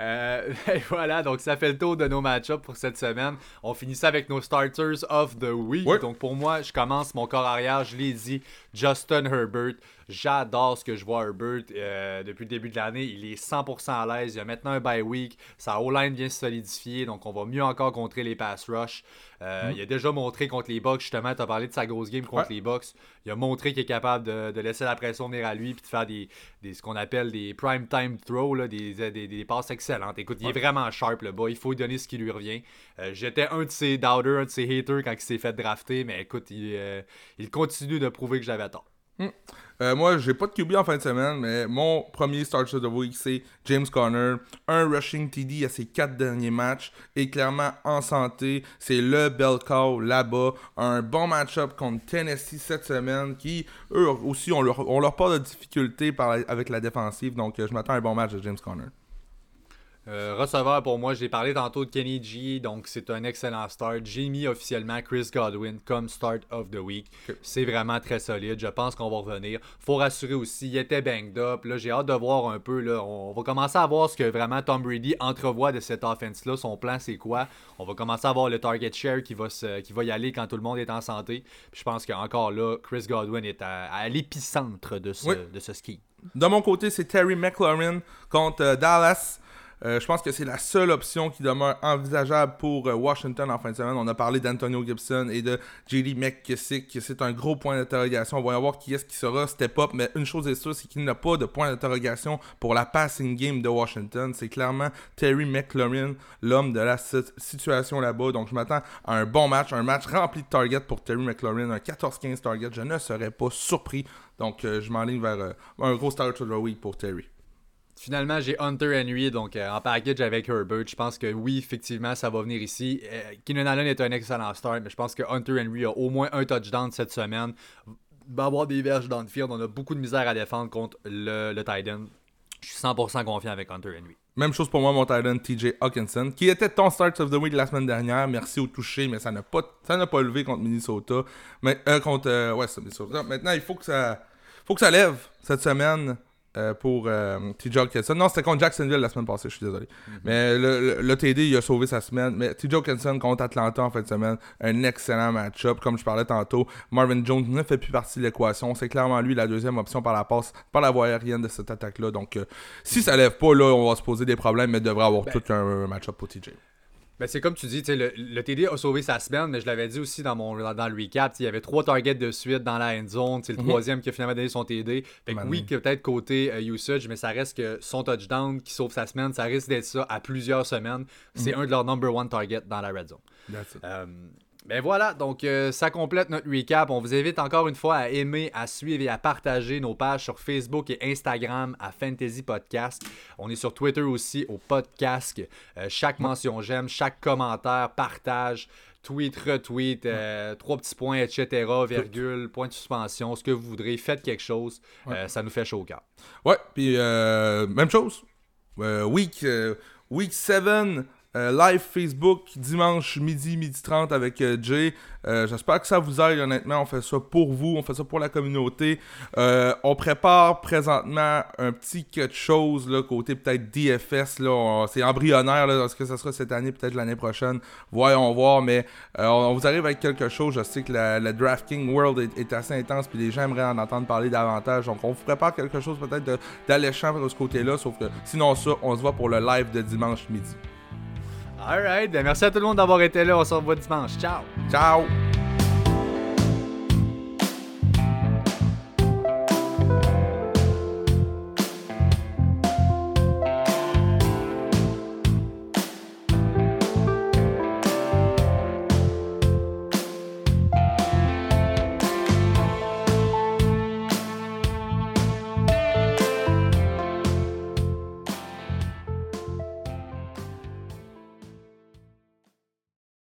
Euh, (laughs) et voilà, donc ça fait le tour de nos match-ups pour cette semaine. On finit ça avec nos starters of the week. Donc pour moi, je commence mon corps arrière, je l'ai dit, Justin Herbert. J'adore ce que je vois Herbert euh, depuis le début de l'année. Il est 100% à l'aise. Il y a maintenant un bye week. Sa O-line vient se solidifier. Donc, on va mieux encore contrer les pass rush. Euh, mm. Il a déjà montré contre les Bucks, justement. Tu as parlé de sa grosse game contre les Bucks. Il a montré qu'il est capable de, laisser la pression venir à lui puis de faire des, ce qu'on appelle des prime time throws, des, des, passes excellentes. Écoute, il est vraiment sharp le bas. Il faut lui donner ce qui lui revient. Euh, j'étais un de ses doubters, un de ses haters quand il s'est fait drafter. Mais écoute, il, il continue de prouver que j'avais tort. Mm. Euh, moi, j'ai pas de QB en fin de semaine, mais mon premier starter the week, c'est James Conner. Un rushing TD à ses quatre derniers matchs. Et clairement en santé. C'est le bel cow là-bas. Un bon match-up contre Tennessee cette semaine. Qui, eux aussi, on leur pas de difficulté avec la défensive. Donc, euh, je m'attends à un bon match de James Conner. Euh, receveur pour moi, j'ai parlé tantôt de Kenny G, donc c'est un excellent start. J'ai mis officiellement Chris Godwin comme start of the week. C'est vraiment très solide. Je pense qu'on va revenir. Faut rassurer aussi, il était banged up. Là, j'ai hâte de voir un peu. Là, on va commencer à voir ce que vraiment Tom Brady entrevoit de cette offense-là. Son plan, c'est quoi? On va commencer à voir le target share qui va, qui va y aller quand tout le monde est en santé. je pense qu'encore là, Chris Godwin est à, l'épicentre de ce, de ce ski. De mon côté, c'est Terry McLaurin contre euh, Dallas. Euh, je pense que c'est la seule option qui demeure envisageable pour euh, Washington en fin de semaine. On a parlé d'Antonio Gibson et de JD McKissick. C'est un gros point d'interrogation. On va voir qui est-ce qui sera step up. Mais une chose est sûre, c'est qu'il n'y a pas de point d'interrogation pour la passing game de Washington. C'est clairement Terry McLaurin, l'homme de la situation là-bas. Donc je m'attends à un bon match, un match rempli de targets pour Terry McLaurin, un 14-15 targets. Je ne serais pas surpris. Donc euh, je m'enligne vers un gros start of the week pour Terry. Finalement, j'ai Hunter Henry, donc euh, en package avec Herbert. Je pense que oui, effectivement, ça va venir ici. Euh, Keenan Allen est un excellent start, mais je pense que Hunter Henry a au moins un touchdown cette semaine. Va avoir des verges dans le field. On a beaucoup de misère à défendre contre le, le Titan. Je suis 100% confiant avec Hunter Henry. Même chose pour moi, mon Titan TJ Hawkinson, qui était ton start of the week la semaine dernière. Merci au toucher, mais ça n'a pas, pas levé contre Minnesota. Mais, euh, contre, ouais, Minnesota. Maintenant, il faut que ça, faut que ça lève cette semaine. Euh, pour euh, TJ Hawkinson. Non, c'était contre Jacksonville la semaine passée, je suis désolé. Mhm. Mais le, TD, il a sauvé sa semaine. Mais TJ Hawkinson contre Atlanta en fin de semaine, un excellent match-up. Comme je parlais tantôt, Marvin Jones ne fait plus partie de l'équation. C'est clairement lui la deuxième option par la passe, par la voie aérienne de cette attaque-là. Donc, euh, si ça lève pas, là, on va se poser des problèmes, mais devrait avoir ben tout un match-up pour TJ. Ben, c'est comme tu dis, le, le TD a sauvé sa semaine, mais je l'avais dit aussi dans mon dans, le recap. Il y avait trois targets de suite dans la end zone. C'est le mhm. troisième qui a finalement donné son TD. Fait que oui, peut-être côté euh, usage, mais ça reste que son touchdown qui sauve sa semaine, ça risque d'être ça à plusieurs semaines. C'est mhm. un de leurs number one targets dans la red zone. Euh, ben voilà, donc euh, ça complète notre recap. On vous invite encore une fois à aimer, à suivre et à partager nos pages sur Facebook et Instagram à Fantasy Podcast. On est sur Twitter aussi au podcast. Euh, chaque mention j'aime, chaque commentaire, partage, tweet, retweet, euh, trois petits points, etc., virgule, point de suspension, ce que vous voudrez, faites quelque chose. ça nous fait chaud au cœur. Ouais, puis même chose. week, week 7 Euh, live Facebook dimanche midi, midi 30 avec euh, Jay. Euh, j'espère que ça vous aide, honnêtement. On fait ça pour vous, on fait ça pour la communauté. on prépare présentement un petit quelque chose, là, côté peut-être DFS. Là, c'est embryonnaire. Est-ce que ça sera cette année, peut-être l'année prochaine? Voyons voir. Mais on, vous arrive avec quelque chose. Je sais que la, DraftKing World est, assez intense, puis les gens aimeraient en entendre parler davantage. Donc, on vous prépare quelque chose peut-être d'alléchant de ce côté-là. Sauf que sinon, ça, on se voit pour le live de dimanche midi. Alright, ben merci à tout le monde d'avoir été là. On se revoit dimanche. Ciao. Ciao.